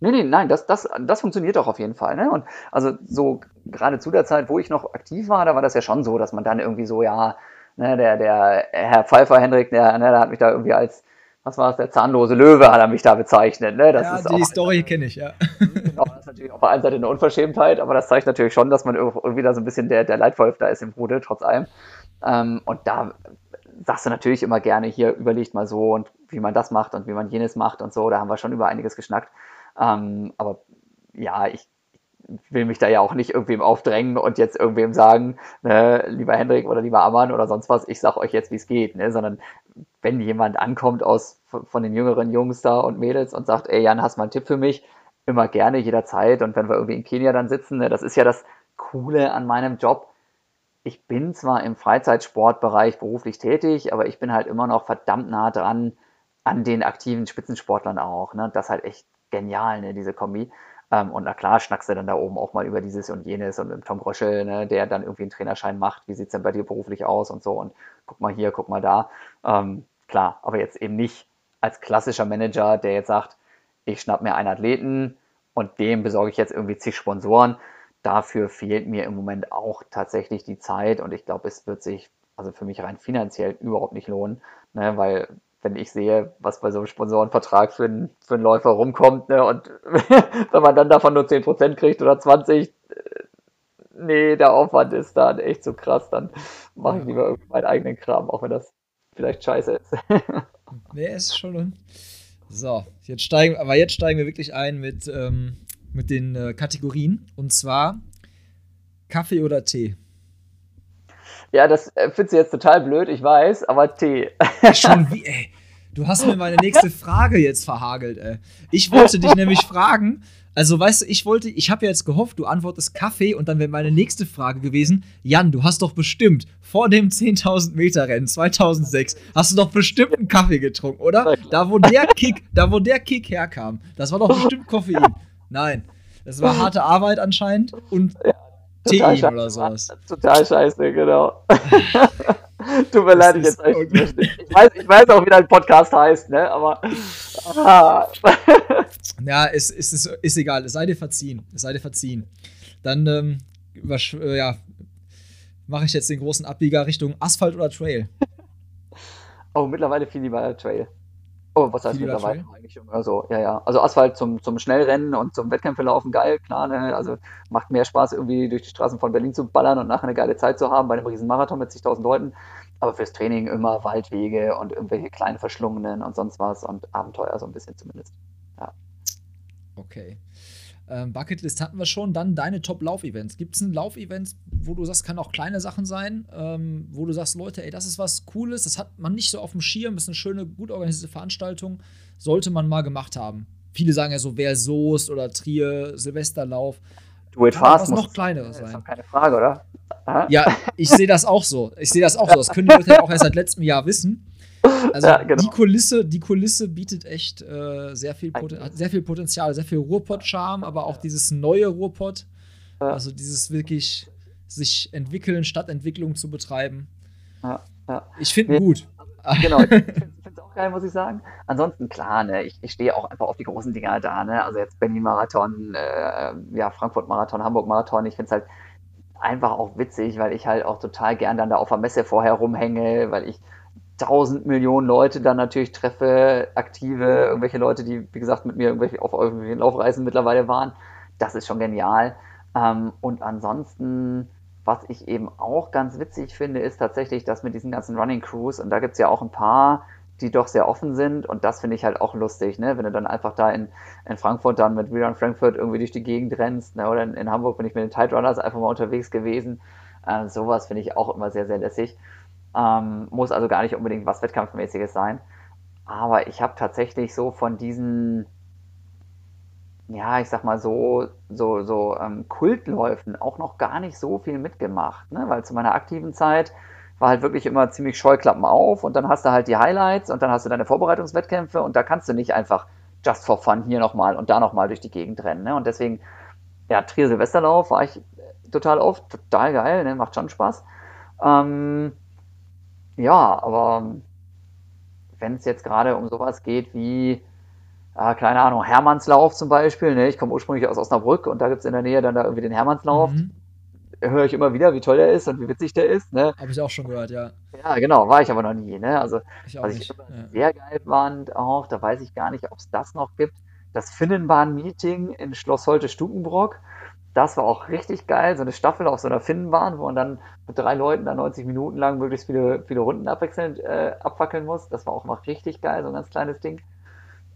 Nee, nee, nein, das, das, das funktioniert auch auf jeden Fall. Ne? Und also so gerade zu der Zeit, wo ich noch aktiv war, da war das ja schon so, dass man dann irgendwie so, ja, ne, der, der Herr Pfeiffer Henrik, der, ne, der hat mich da irgendwie als was war es, der zahnlose Löwe hat er mich da bezeichnet. Ne? Das ja, ist die auch, Story kenne ich, ja. <laughs> Genau, das ist natürlich auf der einen Seite eine Unverschämtheit, aber das zeigt natürlich schon, dass man irgendwie da so ein bisschen der, der Leitwolf da ist im Rudel, trotz allem. Ähm, und da sagst du natürlich immer gerne, hier überlegt mal so und wie man das macht und wie man jenes macht und so. Da haben wir schon über einiges geschnackt. Ähm, aber ja, ich will mich da ja auch nicht irgendwem aufdrängen und jetzt irgendwem sagen, ne, lieber Hendrik oder lieber Ammann oder sonst was, ich sag euch jetzt, wie es geht, ne, sondern wenn jemand ankommt aus, von den jüngeren Jungs da und Mädels und sagt, ey Jan, hast mal einen Tipp für mich? Immer gerne, jederzeit. Und wenn wir irgendwie in Kenia dann sitzen, ne, das ist ja das Coole an meinem Job. Ich bin zwar im Freizeitsportbereich beruflich tätig, aber ich bin halt immer noch verdammt nah dran an den aktiven Spitzensportlern auch. Ne? Das ist halt echt genial, ne, diese Kombi. Ähm, und na klar, schnackst du dann da oben auch mal über dieses und jenes und mit Tom Gröschel, ne, der dann irgendwie einen Trainerschein macht. Wie sieht es denn bei dir beruflich aus und so? Und guck mal hier, guck mal da. Ähm, Klar, aber jetzt eben nicht als klassischer Manager, der jetzt sagt, ich schnapp mir einen Athleten und dem besorge ich jetzt irgendwie zig Sponsoren. Dafür fehlt mir im Moment auch tatsächlich die Zeit und ich glaube, es wird sich also für mich rein finanziell überhaupt nicht lohnen, ne, weil wenn ich sehe, was bei so einem Sponsorenvertrag für einen, für einen Läufer rumkommt ne, und <laughs> wenn man dann davon nur 10% kriegt oder 20%, nee, der Aufwand ist dann echt so krass, dann mache ich lieber meinen eigenen Kram, auch wenn das vielleicht scheiße ist. <laughs> nee, ist schon. So, jetzt steigen, aber jetzt steigen wir wirklich ein mit, ähm, mit den äh, Kategorien. Und zwar Kaffee oder Tee? Ja, das äh, findest du jetzt total blöd, ich weiß, aber Tee. <laughs> Schon wie, ey. Du hast mir meine nächste Frage jetzt verhagelt, ey. Ich wollte dich nämlich fragen, also, weißt du, ich wollte, ich habe ja jetzt gehofft, du antwortest Kaffee und dann wäre meine nächste Frage gewesen: Jan, du hast doch bestimmt vor dem 10.000 Meter Rennen 2006 hast du doch bestimmt einen Kaffee getrunken, oder? Da wo der Kick, da wo der Kick herkam, das war doch bestimmt Koffein. Nein, das war <laughs> harte Arbeit anscheinend und ja, Tein oder sowas. Total scheiße, genau. <laughs> Tut mir leid, ich jetzt echt ich weiß, ich weiß auch, wie dein Podcast heißt, ne? Aber. Ah. ja, es, es ist, ist egal. Es sei dir verziehen. Es sei dir verziehen. Dann, ähm, äh, ja, mache ich jetzt den großen Abbieger Richtung Asphalt oder Trail. Oh, mittlerweile viel lieber Trail. Oh, was heißt mittlerweile eigentlich immer so? Ja, ja. Also Asphalt zum, zum Schnellrennen und zum Wettkämpfe laufen, geil, klar. Ne? Also macht mehr Spaß, irgendwie durch die Straßen von Berlin zu ballern und nachher eine geile Zeit zu haben bei einem riesen Marathon mit zigtausend Leuten. Aber fürs Training immer Waldwege und irgendwelche kleinen Verschlungenen und sonst was und Abenteuer so ein bisschen zumindest. Ja. Okay. Ähm, Bucketlist hatten wir schon. Dann deine Top-Lauf-Events. Gibt es ein Lauf-Event, wo du sagst, kann auch kleine Sachen sein, ähm, wo du sagst, Leute, ey, das ist was Cooles, das hat man nicht so auf dem Schirm, ist eine schöne, gut organisierte Veranstaltung, sollte man mal gemacht haben. Viele sagen ja so, wer Soest oder Trier, Silvesterlauf. Do it fast. Was noch kleineres sein. Das ist doch keine Frage, oder? Aha. Ja, ich sehe das auch so. Ich sehe das auch so. Das können die Leute ja auch erst seit letztem Jahr wissen. Also ja, genau. die, Kulisse, die Kulisse bietet echt äh, sehr, viel hat sehr viel Potenzial, sehr viel Ruhrpott-Charme, aber auch dieses neue Ruhrpott. Ja. Also dieses wirklich sich entwickeln, Stadtentwicklung zu betreiben. Ja. Ich finde gut. Genau, <laughs> ich finde es auch geil, muss ich sagen. Ansonsten, klar, ne, ich, ich stehe auch einfach auf die großen Dinger da. Ne? Also jetzt Berlin-Marathon, äh, ja, Frankfurt-Marathon, Hamburg-Marathon. Ich finde es halt einfach auch witzig, weil ich halt auch total gern dann da auf der Messe vorher rumhänge, weil ich tausend Millionen Leute dann natürlich treffe, aktive, irgendwelche Leute, die, wie gesagt, mit mir irgendwelche auf irgendwelchen Laufreisen mittlerweile waren. Das ist schon genial. Ähm, und ansonsten, was ich eben auch ganz witzig finde, ist tatsächlich das mit diesen ganzen Running Crews. Und da gibt es ja auch ein paar, die doch sehr offen sind. Und das finde ich halt auch lustig, ne? wenn du dann einfach da in, in Frankfurt dann mit Rerun Frankfurt irgendwie durch die Gegend rennst. Ne? Oder in, in, Hamburg bin ich mit den Tide Runners einfach mal unterwegs gewesen. Äh, sowas finde ich auch immer sehr, sehr lässig. Ähm, muss also gar nicht unbedingt was Wettkampfmäßiges sein. Aber ich habe tatsächlich so von diesen, ja, ich sag mal so, so, so ähm, Kultläufen auch noch gar nicht so viel mitgemacht. Ne? Weil zu meiner aktiven Zeit war halt wirklich immer ziemlich Scheuklappen auf und dann hast du halt die Highlights und dann hast du deine Vorbereitungswettkämpfe und da kannst du nicht einfach just for fun hier nochmal und da nochmal durch die Gegend rennen. Ne? Und deswegen, ja, Trier Silvesterlauf war ich total oft, total geil, ne? macht schon Spaß. Ähm, ja, aber wenn es jetzt gerade um sowas geht wie, äh, keine Ahnung, Hermannslauf zum Beispiel, ne? ich komme ursprünglich aus Osnabrück und da gibt es in der Nähe dann da irgendwie den Hermannslauf. Mhm. Höre ich immer wieder, wie toll der ist und wie witzig der ist. Ne? Habe ich auch schon gehört, ja. Ja, genau, war ich aber noch nie. Ne? Also, ich was ich immer ja. sehr geil fand auch, da weiß ich gar nicht, ob es das noch gibt, das Finnenbahn-Meeting in Schloss Holte-Stukenbrock das war auch richtig geil, so eine Staffel auf so einer Finnenbahn, wo man dann mit drei Leuten da 90 Minuten lang möglichst viele, viele Runden abwechselnd äh, abfackeln muss. Das war auch mal richtig geil, so ein ganz kleines Ding.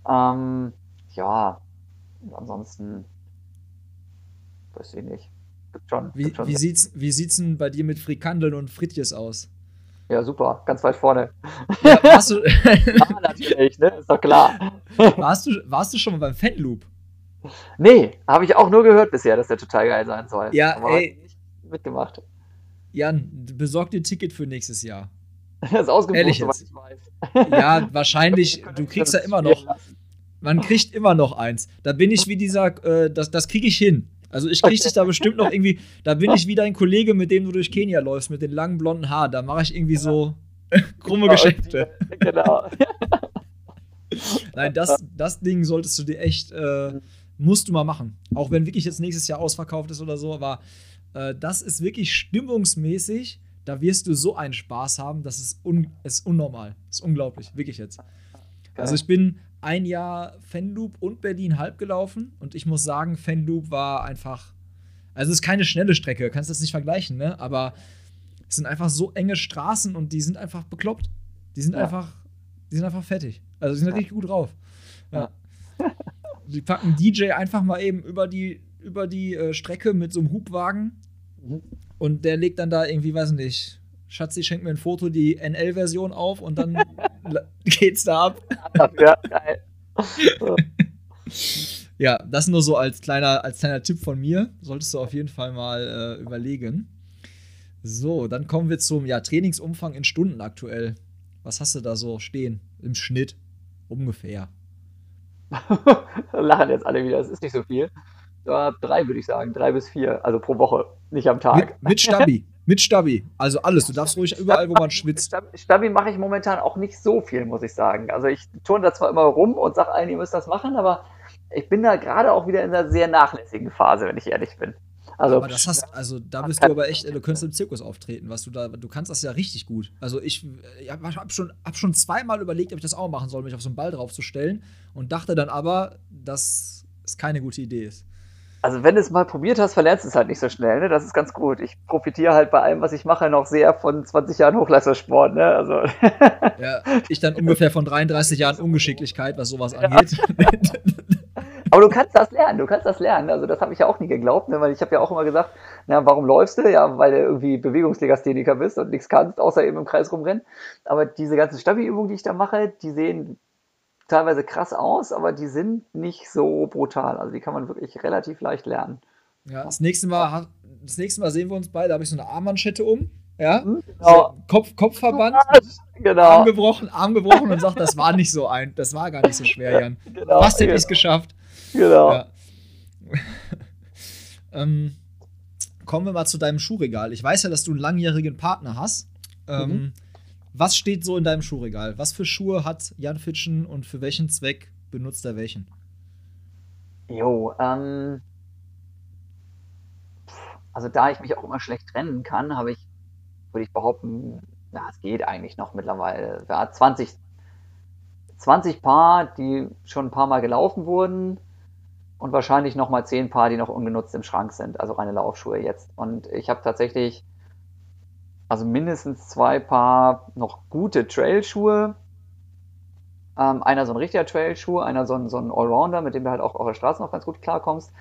Ähm, ja, ansonsten weiß ich nicht. Gibt schon, wie, gibt schon wie, sieht's, wie sieht's denn bei dir mit Frikandeln und Fritjes aus? Ja, super, ganz weit vorne. Ja, warst du, <laughs> ja, natürlich, ne? Ist doch klar. <laughs> Warst du, warst du schon mal beim Fanloop? Nee, habe ich auch nur gehört bisher, dass der total geil sein soll. Ja, aber ey. Nicht mitgemacht. Jan, besorg dir ein Ticket für nächstes Jahr. Das <laughs> ist ausgebucht, soweit ich weiß. Ja, <laughs> wahrscheinlich, du kriegst ja immer noch. Man kriegt immer noch eins. Da bin ich wie dieser, äh, das, das kriege ich hin. Also ich kriege dich da bestimmt noch irgendwie, da bin ich wie dein Kollege, mit dem du durch Kenia läufst, mit den langen blonden Haaren. Da mache ich irgendwie so <laughs> krumme genau, Geschäfte. Genau. Nein, das, das Ding solltest du dir echt äh, musst du mal machen. Auch wenn wirklich jetzt nächstes Jahr ausverkauft ist oder so, aber äh, das ist wirklich stimmungsmäßig. Da wirst du so einen Spaß haben, das ist, un ist unnormal. Das ist unglaublich, wirklich jetzt. Also ich bin ein Jahr Fanloop und Berlin halb gelaufen und ich muss sagen, Fanloop war einfach, also es ist keine schnelle Strecke, kannst das nicht vergleichen, ne? Aber es sind einfach so enge Straßen und die sind einfach bekloppt. Die sind ja. einfach, die sind einfach fettig. Also die sind ja. richtig gut drauf. Ja. <laughs> die packen DJ einfach mal eben über die, über die äh, Strecke mit so einem Hubwagen mhm. und der legt dann da irgendwie, weiß nicht, Schatzi schenkt mir ein Foto, die NL-Version auf und dann <laughs> geht's da ab. Ja, geil. <laughs> ja, das nur so als kleiner, als kleiner Tipp von mir. Solltest du auf jeden Fall mal äh, überlegen. So, dann kommen wir zum ja, Trainingsumfang in Stunden aktuell. Was hast du da so stehen im Schnitt? Ungefähr. <laughs> Lachen jetzt alle wieder, das ist nicht so viel. Ja, drei würde ich sagen, drei bis vier, also pro Woche, nicht am Tag. Mit, mit Stabi, mit Stabi, also alles. Du darfst ruhig überall, wo man schwitzt. Stabi mache ich momentan auch nicht so viel, muss ich sagen. Also ich turne da zwar immer rum und sage allen, ihr müsst das machen, aber ich bin da gerade auch wieder in einer sehr nachlässigen Phase, wenn ich ehrlich bin. Also, aber das hast, also da bist du aber echt, du könntest im Zirkus auftreten, was du da, du kannst das ja richtig gut. Also ich, ich habe schon, hab schon zweimal überlegt, ob ich das auch machen soll, mich auf so einen Ball draufzustellen und dachte dann aber, dass es keine gute Idee ist. Also wenn du es mal probiert hast, verlernst du es halt nicht so schnell, ne? Das ist ganz gut. Ich profitiere halt bei allem, was ich mache, noch sehr von 20 Jahren Hochleistungssport, ne? Also. Ja, ich dann ungefähr von 33 Jahren Ungeschicklichkeit, was sowas <laughs> angeht. Ja. Aber du kannst das lernen, du kannst das lernen. Also das habe ich ja auch nie geglaubt, ne? weil ich habe ja auch immer gesagt, na, warum läufst du? Ja, weil du irgendwie Bewegungslegastheniker bist und nichts kannst, außer eben im Kreis rumrennen. Aber diese ganzen Stabi-Übungen, die ich da mache, die sehen teilweise krass aus, aber die sind nicht so brutal. Also die kann man wirklich relativ leicht lernen. Ja, das nächste Mal, das nächste Mal sehen wir uns beide, da habe ich so eine Armmanschette um. Ja, mhm, genau. so Kopf, Kopfverband, <laughs> genau. Arm gebrochen, Arm gebrochen und sagt, das war nicht so ein, das war gar nicht so schwer, Jan. <laughs> Genau, Was hätte genau. ich geschafft? Genau. Ja. <laughs> ähm, kommen wir mal zu deinem Schuhregal. Ich weiß ja, dass du einen langjährigen Partner hast. Ähm, mhm. Was steht so in deinem Schuhregal? Was für Schuhe hat Jan Fitschen und für welchen Zweck benutzt er welchen? Jo, ähm, also da ich mich auch immer schlecht trennen kann, habe ich, würde ich behaupten, ja, es geht eigentlich noch mittlerweile. Ja, 20, 20 Paar, die schon ein paar Mal gelaufen wurden und wahrscheinlich nochmal 10 Paar, die noch ungenutzt im Schrank sind, also reine Laufschuhe jetzt. Und ich habe tatsächlich also mindestens zwei Paar noch gute Trailschuhe. Ähm, einer so ein richtiger Trailschuh, einer so ein, so ein Allrounder, mit dem du halt auch auf der Straße noch ganz gut klarkommst.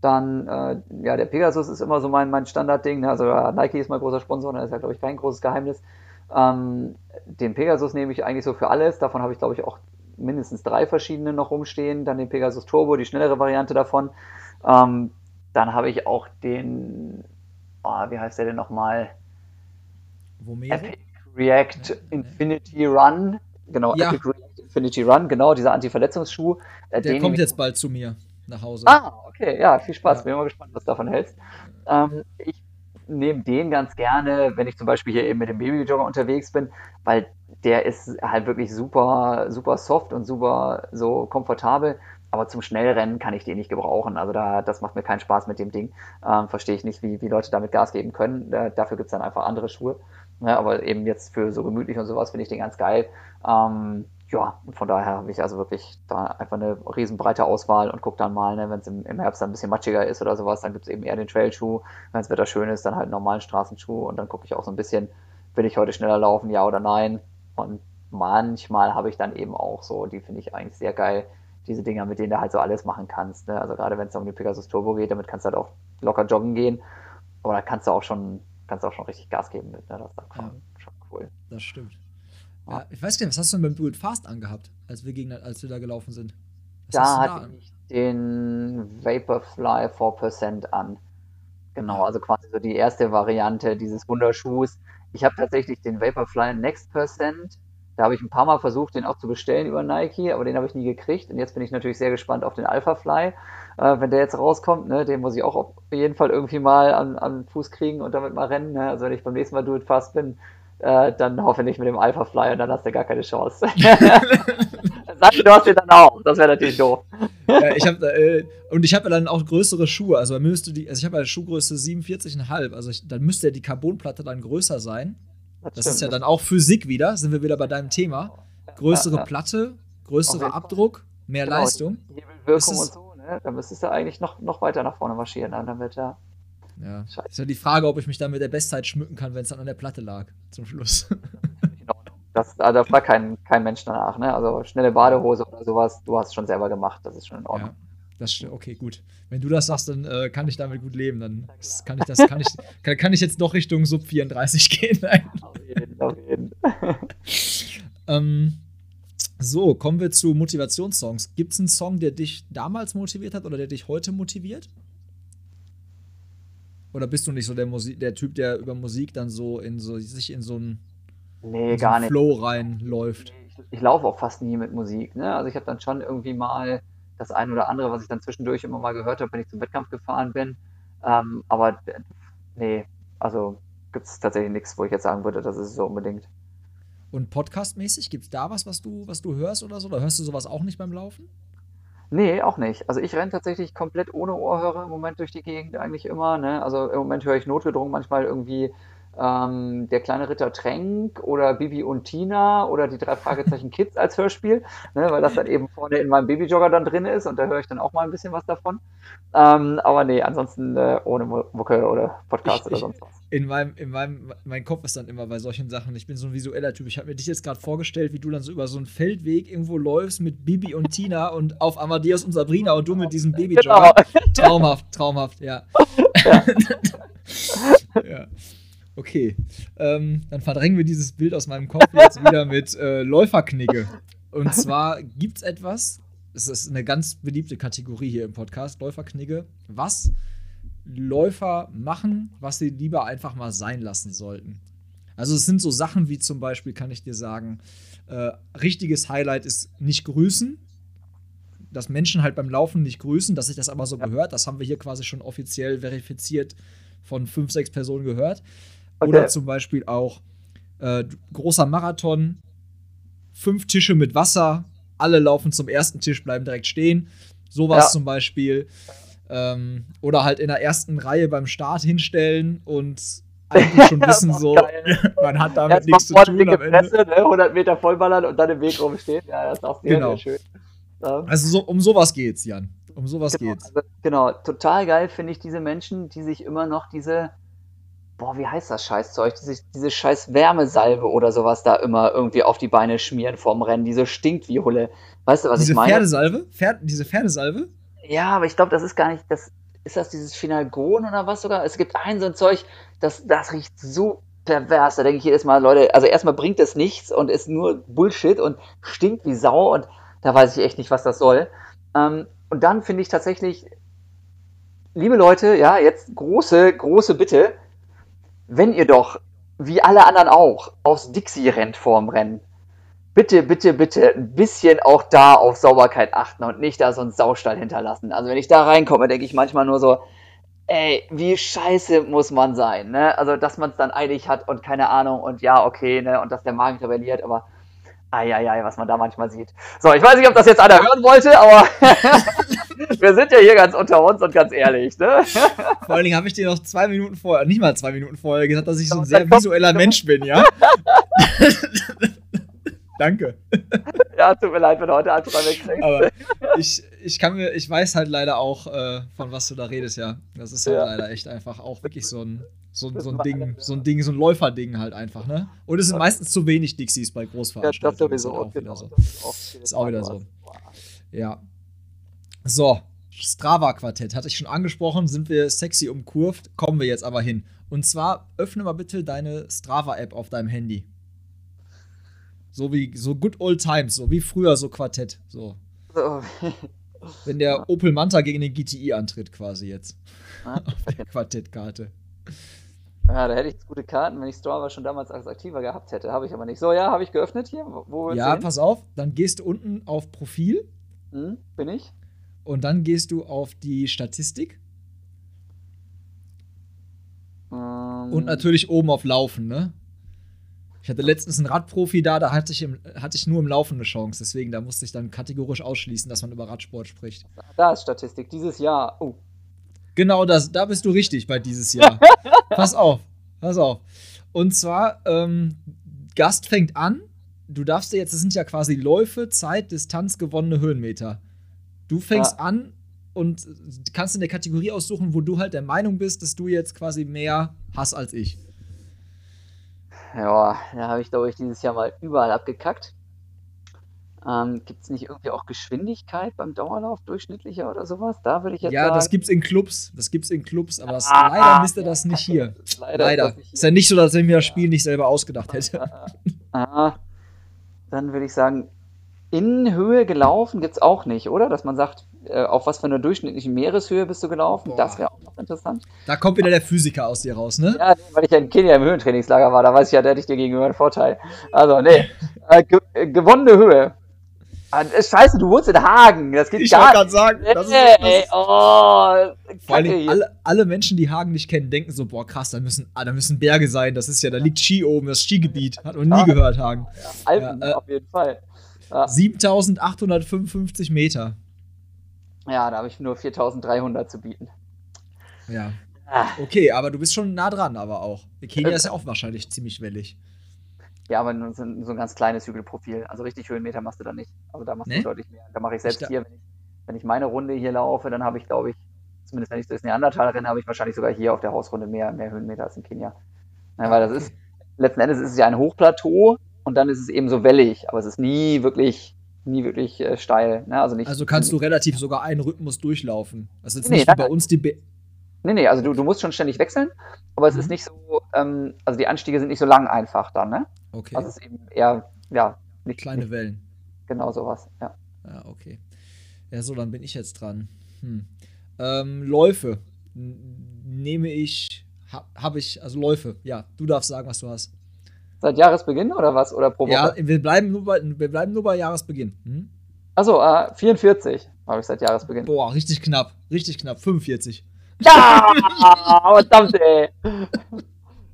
Dann, äh, ja, der Pegasus ist immer so mein, mein Standardding. Ne? Also ja, Nike ist mein großer Sponsor, das ist ja, glaube ich, kein großes Geheimnis. Ähm, den Pegasus nehme ich eigentlich so für alles. Davon habe ich, glaube ich, auch mindestens drei verschiedene noch rumstehen. Dann den Pegasus Turbo, die schnellere Variante davon. Ähm, dann habe ich auch den, oh, wie heißt der denn nochmal? Vomero? Epic React ja, Infinity Run. Genau, ja. Epic React Infinity Run, genau, dieser Anti-Verletzungsschuh. Äh, der kommt jetzt bald zu mir nach Hause. Ah, okay, ja, viel Spaß. Ja. Bin mal gespannt, was du davon hältst. Ähm, ich nehme den ganz gerne, wenn ich zum Beispiel hier eben mit dem Babyjogger unterwegs bin, weil der ist halt wirklich super, super soft und super so komfortabel. Aber zum Schnellrennen kann ich den nicht gebrauchen. Also da, das macht mir keinen Spaß mit dem Ding. Ähm, Verstehe ich nicht, wie, wie Leute damit Gas geben können. Äh, dafür gibt es dann einfach andere Schuhe. Ja, aber eben jetzt für so gemütlich und sowas finde ich den ganz geil. Ähm, ja, und von daher habe ich also wirklich da einfach eine riesenbreite Auswahl und gucke dann mal, ne, wenn es im, im, Herbst dann ein bisschen matschiger ist oder sowas, dann gibt es eben eher den Trailschuh. Wenn es Wetter schön ist, dann halt einen normalen Straßenschuh und dann gucke ich auch so ein bisschen, will ich heute schneller laufen, ja oder nein. Und manchmal habe ich dann eben auch so, die finde ich eigentlich sehr geil, diese Dinger, mit denen du halt so alles machen kannst. Ne? Also gerade wenn es um die Pegasus Turbo geht, damit kannst du halt auch locker joggen gehen. Aber da kannst du auch schon kannst du auch schon richtig Gas geben mit. Ne? Das ist schon, ja. schon cool. Das stimmt. Ja, ich weiß gar nicht, was hast du denn beim Do It Fast angehabt, als wir, gegen, als wir da gelaufen sind? Was da hatte ich den Vaporfly 4% an. Genau, ja. also quasi so die erste Variante dieses Wunderschuhs. Ich habe tatsächlich den Vaporfly Next Percent. Da habe ich ein paar Mal versucht, den auch zu bestellen über Nike, aber den habe ich nie gekriegt. Und jetzt bin ich natürlich sehr gespannt auf den Alpha Fly äh, wenn der jetzt rauskommt, ne, den muss ich auch auf jeden Fall irgendwie mal an, an Fuß kriegen und damit mal rennen. Ne? Also wenn ich beim nächsten Mal Do It Fast bin, äh, dann hoffentlich mit dem Alpha Fly und dann hast du gar keine Chance. <laughs> <laughs> Sag du hast den dann auch, das wäre natürlich doof. Ja, ich hab, äh, und ich habe dann auch größere Schuhe, also müsste die, also ich habe eine Schuhgröße 47,5, also ich, dann müsste ja die Carbonplatte dann größer sein. Das, das ist ja dann auch Physik wieder, sind wir wieder bei deinem Thema. Größere ja, ja. Platte, größerer Abdruck, mehr genau, Leistung. Hebelwirkung und so ne? Dann müsstest du eigentlich noch, noch weiter nach vorne marschieren, dann damit, ja. Ja. Scheiße. Ist ja die Frage, ob ich mich dann mit der Bestzeit schmücken kann, wenn es dann an der Platte lag, zum Schluss. <laughs> genau. Das, also da fragt kein, kein Mensch danach, ne? Also schnelle Badehose oder sowas, du hast es schon selber gemacht, das ist schon in Ordnung. Ja. Das okay, gut. Wenn du das sagst, dann äh, kann ich damit gut leben. Dann kann ich das, kann ich, kann, kann ich jetzt doch Richtung Sub 34 gehen. Nein. Auf jeden, auf jeden. <laughs> ähm, so, kommen wir zu Motivationssongs. Gibt es einen Song, der dich damals motiviert hat oder der dich heute motiviert? Oder bist du nicht so der, Musik, der Typ, der über Musik dann so in so sich in so einen, nee, so einen Flow reinläuft? Ich, ich laufe auch fast nie mit Musik. Ne? Also ich habe dann schon irgendwie mal das eine oder andere, was ich dann zwischendurch immer mal gehört habe, wenn ich zum Wettkampf gefahren bin. Ähm, aber nee, also gibt es tatsächlich nichts, wo ich jetzt sagen würde, das ist so unbedingt. Und podcastmäßig, gibt es da was, was du, was du hörst oder so? Oder hörst du sowas auch nicht beim Laufen? Nee, auch nicht. Also ich renne tatsächlich komplett ohne Ohrhörer im Moment durch die Gegend eigentlich immer. Ne? Also im Moment höre ich notgedrungen manchmal irgendwie ähm, Der kleine Ritter Tränk oder Bibi und Tina oder die drei Fragezeichen <laughs> Kids als Hörspiel, ne? weil das dann eben vorne in meinem Babyjogger dann drin ist und da höre ich dann auch mal ein bisschen was davon. Ähm, aber nee, ansonsten äh, ohne Mucke oder Podcast ich, oder sonst was in meinem, in meinem, mein Kopf ist dann immer bei solchen Sachen. Ich bin so ein visueller Typ. Ich habe mir dich jetzt gerade vorgestellt, wie du dann so über so einen Feldweg irgendwo läufst mit Bibi und Tina und auf Amadeus und Sabrina und du mit diesem Babyjogger. Genau. <laughs> Traumhaft, traumhaft, ja. Ja. <laughs> ja. Okay. Ähm, dann verdrängen wir dieses Bild aus meinem Kopf jetzt wieder <laughs> mit äh, Läuferknigge. Und zwar gibt es etwas, es ist eine ganz beliebte Kategorie hier im Podcast, Läuferknigge, was Läufer machen, was sie lieber einfach mal sein lassen sollten. Also es sind so Sachen wie zum Beispiel, kann ich dir sagen, äh, richtiges Highlight ist nicht grüßen. Dass Menschen halt beim Laufen nicht grüßen, dass sich das aber so ja. gehört, das haben wir hier quasi schon offiziell verifiziert von fünf, sechs Personen gehört. Okay. Oder zum Beispiel auch äh, großer Marathon, fünf Tische mit Wasser, alle laufen zum ersten Tisch, bleiben direkt stehen. Sowas ja. zum Beispiel. Ähm, oder halt in der ersten Reihe beim Start hinstellen und eigentlich schon <laughs> wissen, so, <laughs> man hat damit nichts zu tun am Ende. Presse, ne? 100 Meter vollballern und dann im Weg rumstehen. Ja, das ist auch sehr, Genau. sehr schön. Ähm, Also so, um sowas geht's, Jan. Um sowas genau, geht's. also, genau, total geil finde ich diese Menschen, die sich immer noch diese, boah, wie heißt das Scheißzeug, diese, diese scheiß Wärmesalbe oder sowas da immer irgendwie auf die Beine schmieren vorm Rennen, diese stinkt wie Hulle. Weißt du, was Diese ich meine? Pferdesalbe? Pferd, diese Pferdesalbe? Ja, aber ich glaube, das ist gar nicht, das ist das dieses Finalgon oder was sogar? Es gibt ein so ein Zeug, das, das riecht so pervers. Da denke ich jedes Mal, Leute, also erstmal bringt es nichts und ist nur Bullshit und stinkt wie Sau und da weiß ich echt nicht, was das soll. Ähm, und dann finde ich tatsächlich, liebe Leute, ja, jetzt große, große Bitte, wenn ihr doch, wie alle anderen auch, aufs Dixie rennt vorm Rennen, bitte, bitte, bitte ein bisschen auch da auf Sauberkeit achten und nicht da so einen Saustall hinterlassen. Also wenn ich da reinkomme, denke ich manchmal nur so, ey, wie scheiße muss man sein, ne? Also, dass man es dann eilig hat und keine Ahnung und ja, okay, ne? Und dass der Magen rebelliert, aber eieiei, was man da manchmal sieht. So, ich weiß nicht, ob das jetzt einer hören wollte, aber <laughs> wir sind ja hier ganz unter uns und ganz ehrlich, ne? Vor allen Dingen habe ich dir noch zwei Minuten vorher, nicht mal zwei Minuten vorher gesagt, dass ich so ein sehr visueller Mensch bin, ja? <laughs> Danke. Ja, tut mir leid, wenn du heute Anfang wegkriegst. Aber ich, ich kann mir, ich weiß halt leider auch, äh, von was du da redest, ja. Das ist halt Ja. leider echt einfach auch wirklich so ein, so, so ein Ding, so ein Ding, so ein Läuferding halt einfach, ne? Und es sind meistens zu wenig Dixies bei Ja, das Großveranstaltungen. sowieso. ist auch wieder genau, so. das ist auch, Ist auch wieder so. Ja. So, Strava-Quartett hatte ich schon angesprochen, sind wir sexy umkurvt, kommen wir jetzt aber hin. Und zwar öffne mal bitte deine Strava-App auf deinem Handy. So wie so good old times, so wie früher so Quartett. So. So. <laughs> Wenn der Opel Manta gegen den GTI antritt, quasi jetzt. Ah, <laughs> Auf der Quartettkarte. Ja, da hätte ich gute Karten, wenn ich Strava schon damals als aktiver gehabt hätte. Habe ich aber nicht. So, ja, habe ich geöffnet hier. Wo Ja, pass auf, dann gehst du unten auf Profil Hm, bin ich? und dann gehst du auf die Statistik Ähm, und natürlich oben auf Laufen, ne? Ich hatte letztens einen Radprofi da, da hatte ich, im, hatte ich nur im Laufen eine Chance. Deswegen, da musste ich dann kategorisch ausschließen, dass man über Radsport spricht. Da ist Statistik. Dieses Jahr. Oh, Genau, das, da bist du richtig bei dieses Jahr. <laughs> pass auf, pass auf. Und zwar, ähm, Gast fängt an. Du darfst dir jetzt, das sind ja quasi Läufe, Zeit, Distanz, gewonnene Höhenmeter. Du fängst Ja. an und kannst in der Kategorie aussuchen, wo du halt der Meinung bist, dass du jetzt quasi mehr hast als ich. Ja, da habe ich, glaube ich, dieses Jahr mal überall abgekackt. Ähm, Gibt es nicht irgendwie auch Geschwindigkeit beim Dauerlauf durchschnittlicher oder sowas? Da würde ich jetzt ja, sagen. das gibt's in Clubs. Das gibt's in Clubs, aber das, Ah, leider misst er ja, das nicht <laughs> hier. Leider, Leider. Ist nicht Ist ja nicht so, dass er mir das Spiel nicht selber ausgedacht hätte. <laughs> Ah, dann würde ich sagen, in Höhe gelaufen gibt es auch nicht, oder? Dass man sagt, auf was für einer durchschnittlichen Meereshöhe bist du gelaufen? Boah. Das wäre auch noch interessant. Da kommt wieder der Physiker aus dir raus, ne? Ja, weil ich ja in Kenia im Höhentrainingslager war, da weiß ich ja, da hätte ich dir gegenüber einen Vorteil. Also, nee. <laughs> Äh, ge äh, gewonnene Höhe. Ah, äh, scheiße, du wohnst in Hagen. Das geht Ich gar wollte gerade sagen, nicht. das ist, das ist oh, vor hier. alle, alle Menschen, die Hagen nicht kennen, denken so, boah krass, da müssen, ah, da müssen Berge sein, das ist ja, da liegt Ski oben, das Skigebiet. Hat man nie gehört, Hagen. Alpen, ja, äh, auf jeden Fall. Ja, 7855 Meter. Ja da habe ich nur 4300 zu bieten. Ja. Ah. Okay, aber du bist schon nah dran, aber auch. Kenia ist ja auch wahrscheinlich ziemlich wellig. Ja, aber nur so, so ein ganz kleines Hügelprofil. Also richtig Höhenmeter machst du da nicht. Also da machst Nee? du deutlich mehr. Da mache ich selbst Ich hier, wenn ich, wenn ich meine Runde hier laufe, dann habe ich, glaube ich, zumindest wenn ich durchs Neandertal renne, habe ich wahrscheinlich sogar hier auf der Hausrunde mehr, mehr Höhenmeter als in Kenia. Ja, weil das okay. ist, letzten Endes ist es ja ein Hochplateau und dann ist es eben so wellig, aber es ist nie wirklich, nie wirklich äh, steil. Ne? Also, nicht, Also kannst du relativ sogar einen Rhythmus durchlaufen. Das ist jetzt Nee, nicht wie bei uns die. Be Nee, nee, also du, du musst schon ständig wechseln, aber es Mhm. ist nicht so, ähm, also die Anstiege sind nicht so lang einfach dann, ne? okay. Also es ist eben eher, ja, nicht, Kleine nicht Wellen. genau sowas, ja. Ja, okay. Ja, so, dann bin ich jetzt dran. Hm. Ähm, Läufe. Nehme ich. Ha Habe ich. Also Läufe. Ja, du darfst sagen, was du hast. Seit Jahresbeginn oder was? Oder pro Woche? Ja, wir bleiben nur bei, wir bleiben nur bei Jahresbeginn. Hm? Achso, äh, 44 habe ich seit Jahresbeginn. Boah, richtig knapp. Richtig knapp. 45. Ja! Verdammt, ey!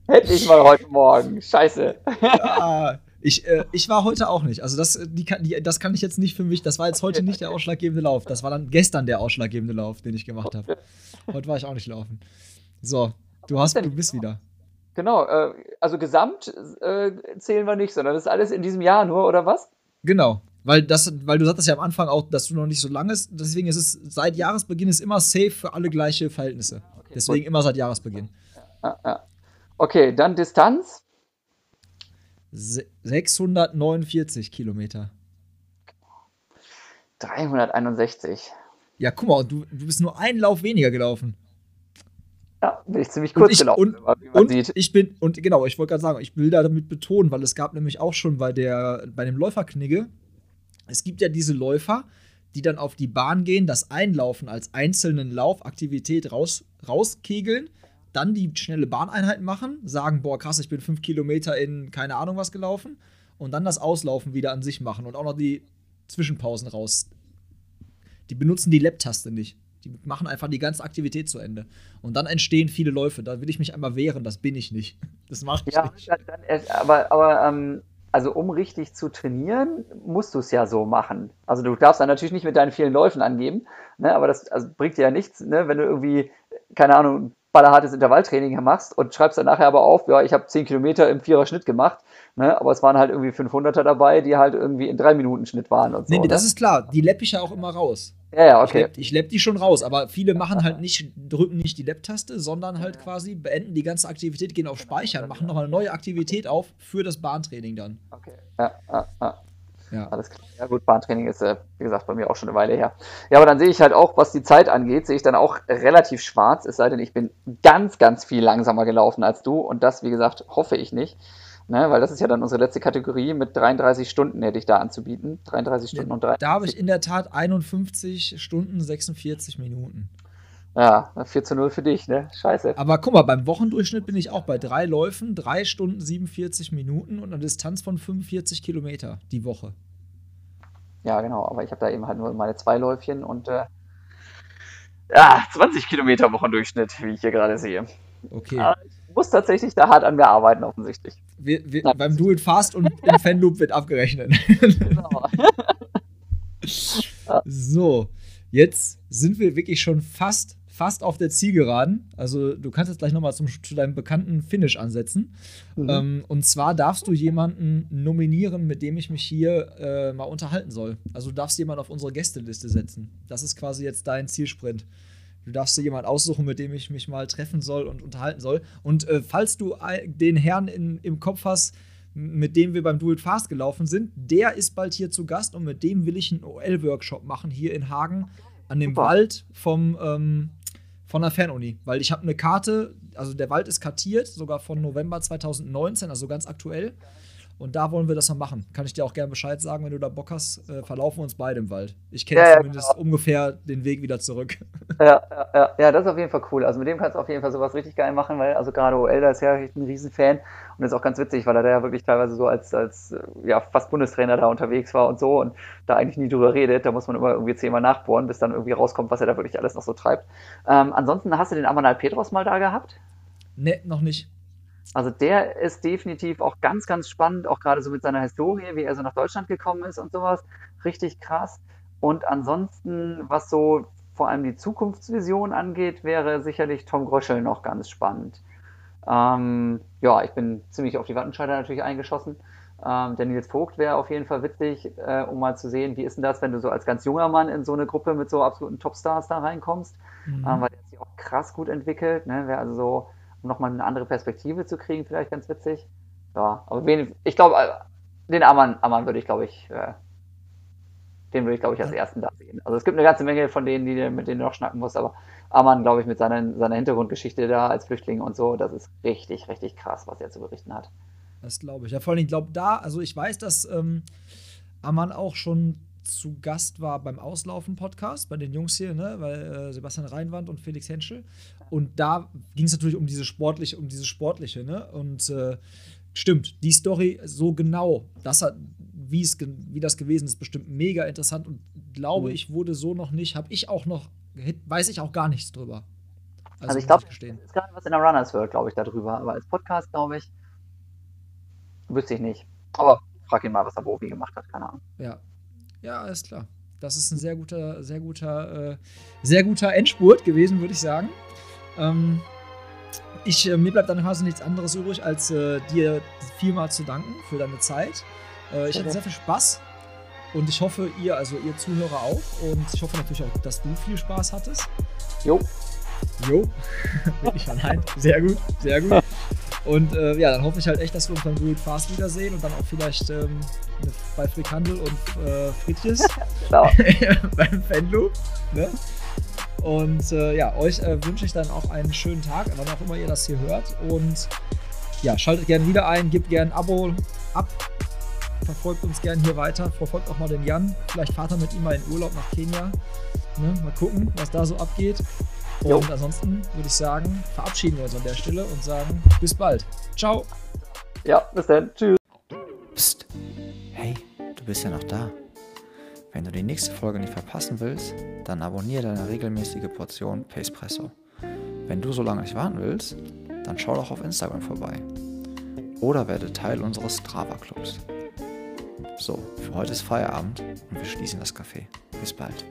Hätte ich mal heute Morgen. Scheiße. Ja, Ich, äh, ich war heute auch nicht. Also das, die kann, die, das kann ich jetzt nicht für mich. Das war jetzt heute nicht der ausschlaggebende Lauf. Das war dann gestern der ausschlaggebende Lauf, den ich gemacht habe. Heute war ich auch nicht laufen. So, du hast, du bist wieder. Genau, äh, also gesamt äh, zählen wir nicht, sondern das ist alles in diesem Jahr nur, oder was? Genau. Weil, das, weil du sagtest ja am Anfang auch, dass du noch nicht so lange ist. Deswegen ist es seit Jahresbeginn ist immer safe für alle gleiche Verhältnisse. Okay, deswegen gut. immer seit Jahresbeginn. Ja, ja. Okay, dann Distanz. 649 Kilometer. 361. Ja, guck mal, du, du bist nur einen Lauf weniger gelaufen. Ja, bin ich ziemlich kurz ich, gelaufen, und, wie man und sieht. Ich bin, und genau, ich wollte gerade sagen, ich will da damit betonen, weil es gab nämlich auch schon bei der, bei dem Läuferknigge, es gibt ja diese Läufer, die dann auf die Bahn gehen, das Einlaufen als einzelnen Laufaktivität raus, rauskegeln dann die schnelle Bahneinheit machen, sagen, boah, krass, ich bin fünf Kilometer in keine Ahnung was gelaufen und dann das Auslaufen wieder an sich machen und auch noch die Zwischenpausen raus. Die benutzen die Lab-Taste nicht. Die machen einfach die ganze Aktivität zu Ende. Und dann entstehen viele Läufe. Da will ich mich einmal wehren, das bin ich nicht. <laughs> Das mache ich ja, nicht. Dann, aber, aber ähm, also um richtig zu trainieren, musst du es ja so machen. Also du darfst dann natürlich nicht mit deinen vielen Läufen angeben, ne, aber das also bringt dir ja nichts, ne, wenn du irgendwie, keine Ahnung, ballerhartes Intervalltraining machst und schreibst dann nachher aber auf, ja, ich habe 10 Kilometer im Vierer-Schnitt gemacht, ne, aber es waren halt irgendwie 500er dabei, die halt irgendwie in 3 Minuten Schnitt waren und so. Nee, nee das ne? ist klar, die lepp ich ja auch immer raus. Ja, ja, okay. Ich lepp, die schon raus, aber viele machen halt nicht, drücken nicht die Lepp-Taste, sondern halt quasi beenden die ganze Aktivität, gehen auf Speichern, machen nochmal eine neue Aktivität auf für das Bahntraining dann. Okay, ja, ja, ja. Ja. Alles klar. Ja gut, Bahntraining ist, äh, wie gesagt, bei mir auch schon eine Weile her. Ja, aber dann sehe ich halt auch, was die Zeit angeht, sehe ich dann auch relativ schwarz, es sei denn, ich bin ganz, ganz viel langsamer gelaufen als du und das, wie gesagt, hoffe ich nicht. Ne, weil das ist ja dann unsere letzte Kategorie. Mit 33 Stunden hätte ich da anzubieten. 33 Stunden und 3. Da habe ich in der Tat 51 Stunden 46 Minuten. Ja, 4 zu 0 für dich, ne? Scheiße. Aber guck mal, beim Wochendurchschnitt bin ich auch bei drei Läufen, 3 Stunden 47 Minuten und einer Distanz von 45 Kilometer die Woche. Ja, genau, aber ich habe da eben halt nur meine zwei Läufchen und äh, ja, 20 Kilometer Wochendurchschnitt, wie ich hier gerade sehe. Okay. Aber ich muss tatsächlich da hart an mir arbeiten, offensichtlich. Wir, wir, beim Do It Fast und <laughs> im Fanloop wird abgerechnet. Genau. <laughs> so, jetzt sind wir wirklich schon fast fast auf der Zielgeraden. Also du kannst jetzt gleich nochmal zu deinem bekannten Finish ansetzen. Mhm. Ähm, und zwar darfst du jemanden nominieren, mit dem ich mich hier äh, mal unterhalten soll. Also du darfst jemanden auf unsere Gästeliste setzen. Das ist quasi jetzt dein Zielsprint. Du darfst dir jemanden aussuchen, mit dem ich mich mal treffen soll und unterhalten soll. Und äh, falls du den Herrn in, im Kopf hast, mit dem wir beim Do It Fast gelaufen sind, der ist bald hier zu Gast und mit dem will ich einen OL-Workshop machen hier in Hagen an dem Super. Wald vom ähm, von der Fernuni, weil ich habe eine Karte, also der Wald ist kartiert, sogar von November 2019, also ganz aktuell. Und da wollen wir das mal machen. Kann ich dir auch gerne Bescheid sagen, wenn du da Bock hast, äh, verlaufen wir uns beide im Wald. Ich kenne ja, zumindest ja, genau. ungefähr den Weg wieder zurück. <laughs> Ja, ja, ja, das ist auf jeden Fall cool. Also mit dem kannst du auf jeden Fall sowas richtig geil machen, weil also gerade OL, da ist ja ein Riesenfan und ist auch ganz witzig, weil er da ja wirklich teilweise so als, als ja, fast Bundestrainer da unterwegs war und so und da eigentlich nie drüber redet. Da muss man immer irgendwie zehnmal nachbohren, bis dann irgendwie rauskommt, was er da wirklich alles noch so treibt. Ähm, ansonsten hast du den Amanal Petros mal da gehabt? Ne, noch nicht. Also der ist definitiv auch ganz, ganz spannend, auch gerade so mit seiner Historie, wie er so nach Deutschland gekommen ist und sowas. Richtig krass. Und ansonsten, was so vor allem die Zukunftsvision angeht, wäre sicherlich Tom Gröschel noch ganz spannend. Ähm, ja, ich bin ziemlich auf die Wattenscheider natürlich eingeschossen. Ähm, der Nils Vogt wäre auf jeden Fall witzig, äh, um mal zu sehen, wie ist denn das, wenn du so als ganz junger Mann in so eine Gruppe mit so absoluten Topstars da reinkommst, mhm. ähm, weil der sich auch krass gut entwickelt. Ne? Wäre also so um nochmal eine andere Perspektive zu kriegen, vielleicht ganz witzig. Ja, aber wen, ich glaube, äh, den Ammann, Ammann würde ich, glaube ich, äh, den würde ich, glaube ich, als ersten da sehen. Also es gibt eine ganze Menge von denen, die, mit denen du noch schnacken musst, aber Ammann, glaube ich, mit seiner, seiner Hintergrundgeschichte da als Flüchtling und so, das ist richtig, richtig krass, was er zu berichten hat. Das glaube ich. Ja, vor allem, ich glaube, da, also ich weiß, dass ähm, Ammann auch schon zu Gast war beim Auslaufen-Podcast, bei den Jungs hier, ne, bei äh, Sebastian Reinwand und Felix Henschel. Und da ging es natürlich um diese sportliche, um diese sportliche, ne? Und äh, stimmt, die Story so genau, das hat, wie es wie das gewesen ist, bestimmt mega interessant und glaube mhm. ich, wurde so noch nicht, habe ich auch noch, weiß ich auch gar nichts drüber. Also, also ich glaube, es ist gerade was in der Runners World, glaube ich, darüber, aber als Podcast, glaube ich, wüsste ich nicht. Aber frag ihn mal, was er wo wie gemacht hat, keine Ahnung. Ja. Ja, alles klar. Das ist ein sehr guter, sehr guter, äh, sehr guter Endspurt gewesen, würde ich sagen. Ähm, ich, äh, mir bleibt dann quasi nichts anderes übrig, als äh, dir vielmal zu danken für deine Zeit. Äh, ich hatte sehr viel Spaß und ich hoffe, ihr, also ihr Zuhörer auch. Und ich hoffe natürlich auch, dass du viel Spaß hattest. Jo. Jo. <laughs> Bin ich allein. Sehr gut, sehr gut. Und äh, ja, dann hoffe ich halt echt, dass wir uns beim It Fast wiedersehen und dann auch vielleicht ähm, bei Frikandel und äh, Fritjes <laughs> Genau. <laughs> beim Fanloop. Ne? Und äh, ja, euch äh, wünsche ich dann auch einen schönen Tag, wann auch immer ihr das hier hört. Und ja, schaltet gerne wieder ein, gebt gerne ein Abo ab, verfolgt uns gerne hier weiter, verfolgt auch mal den Jan. Vielleicht fahrt er mit ihm mal in Urlaub nach Kenia. Ne? Mal gucken, was da so abgeht. Und Jo. ansonsten würde ich sagen, verabschieden wir uns an der Stelle und sagen bis bald. Ciao. Ja, bis dann. Tschüss. Psst. Hey, du bist ja noch da. Wenn du die nächste Folge nicht verpassen willst, dann abonniere deine regelmäßige Portion Pacepresso. Wenn du so lange nicht warten willst, dann schau doch auf Instagram vorbei. Oder werde Teil unseres Strava-Clubs. So, für heute ist Feierabend und wir schließen das Café. Bis bald.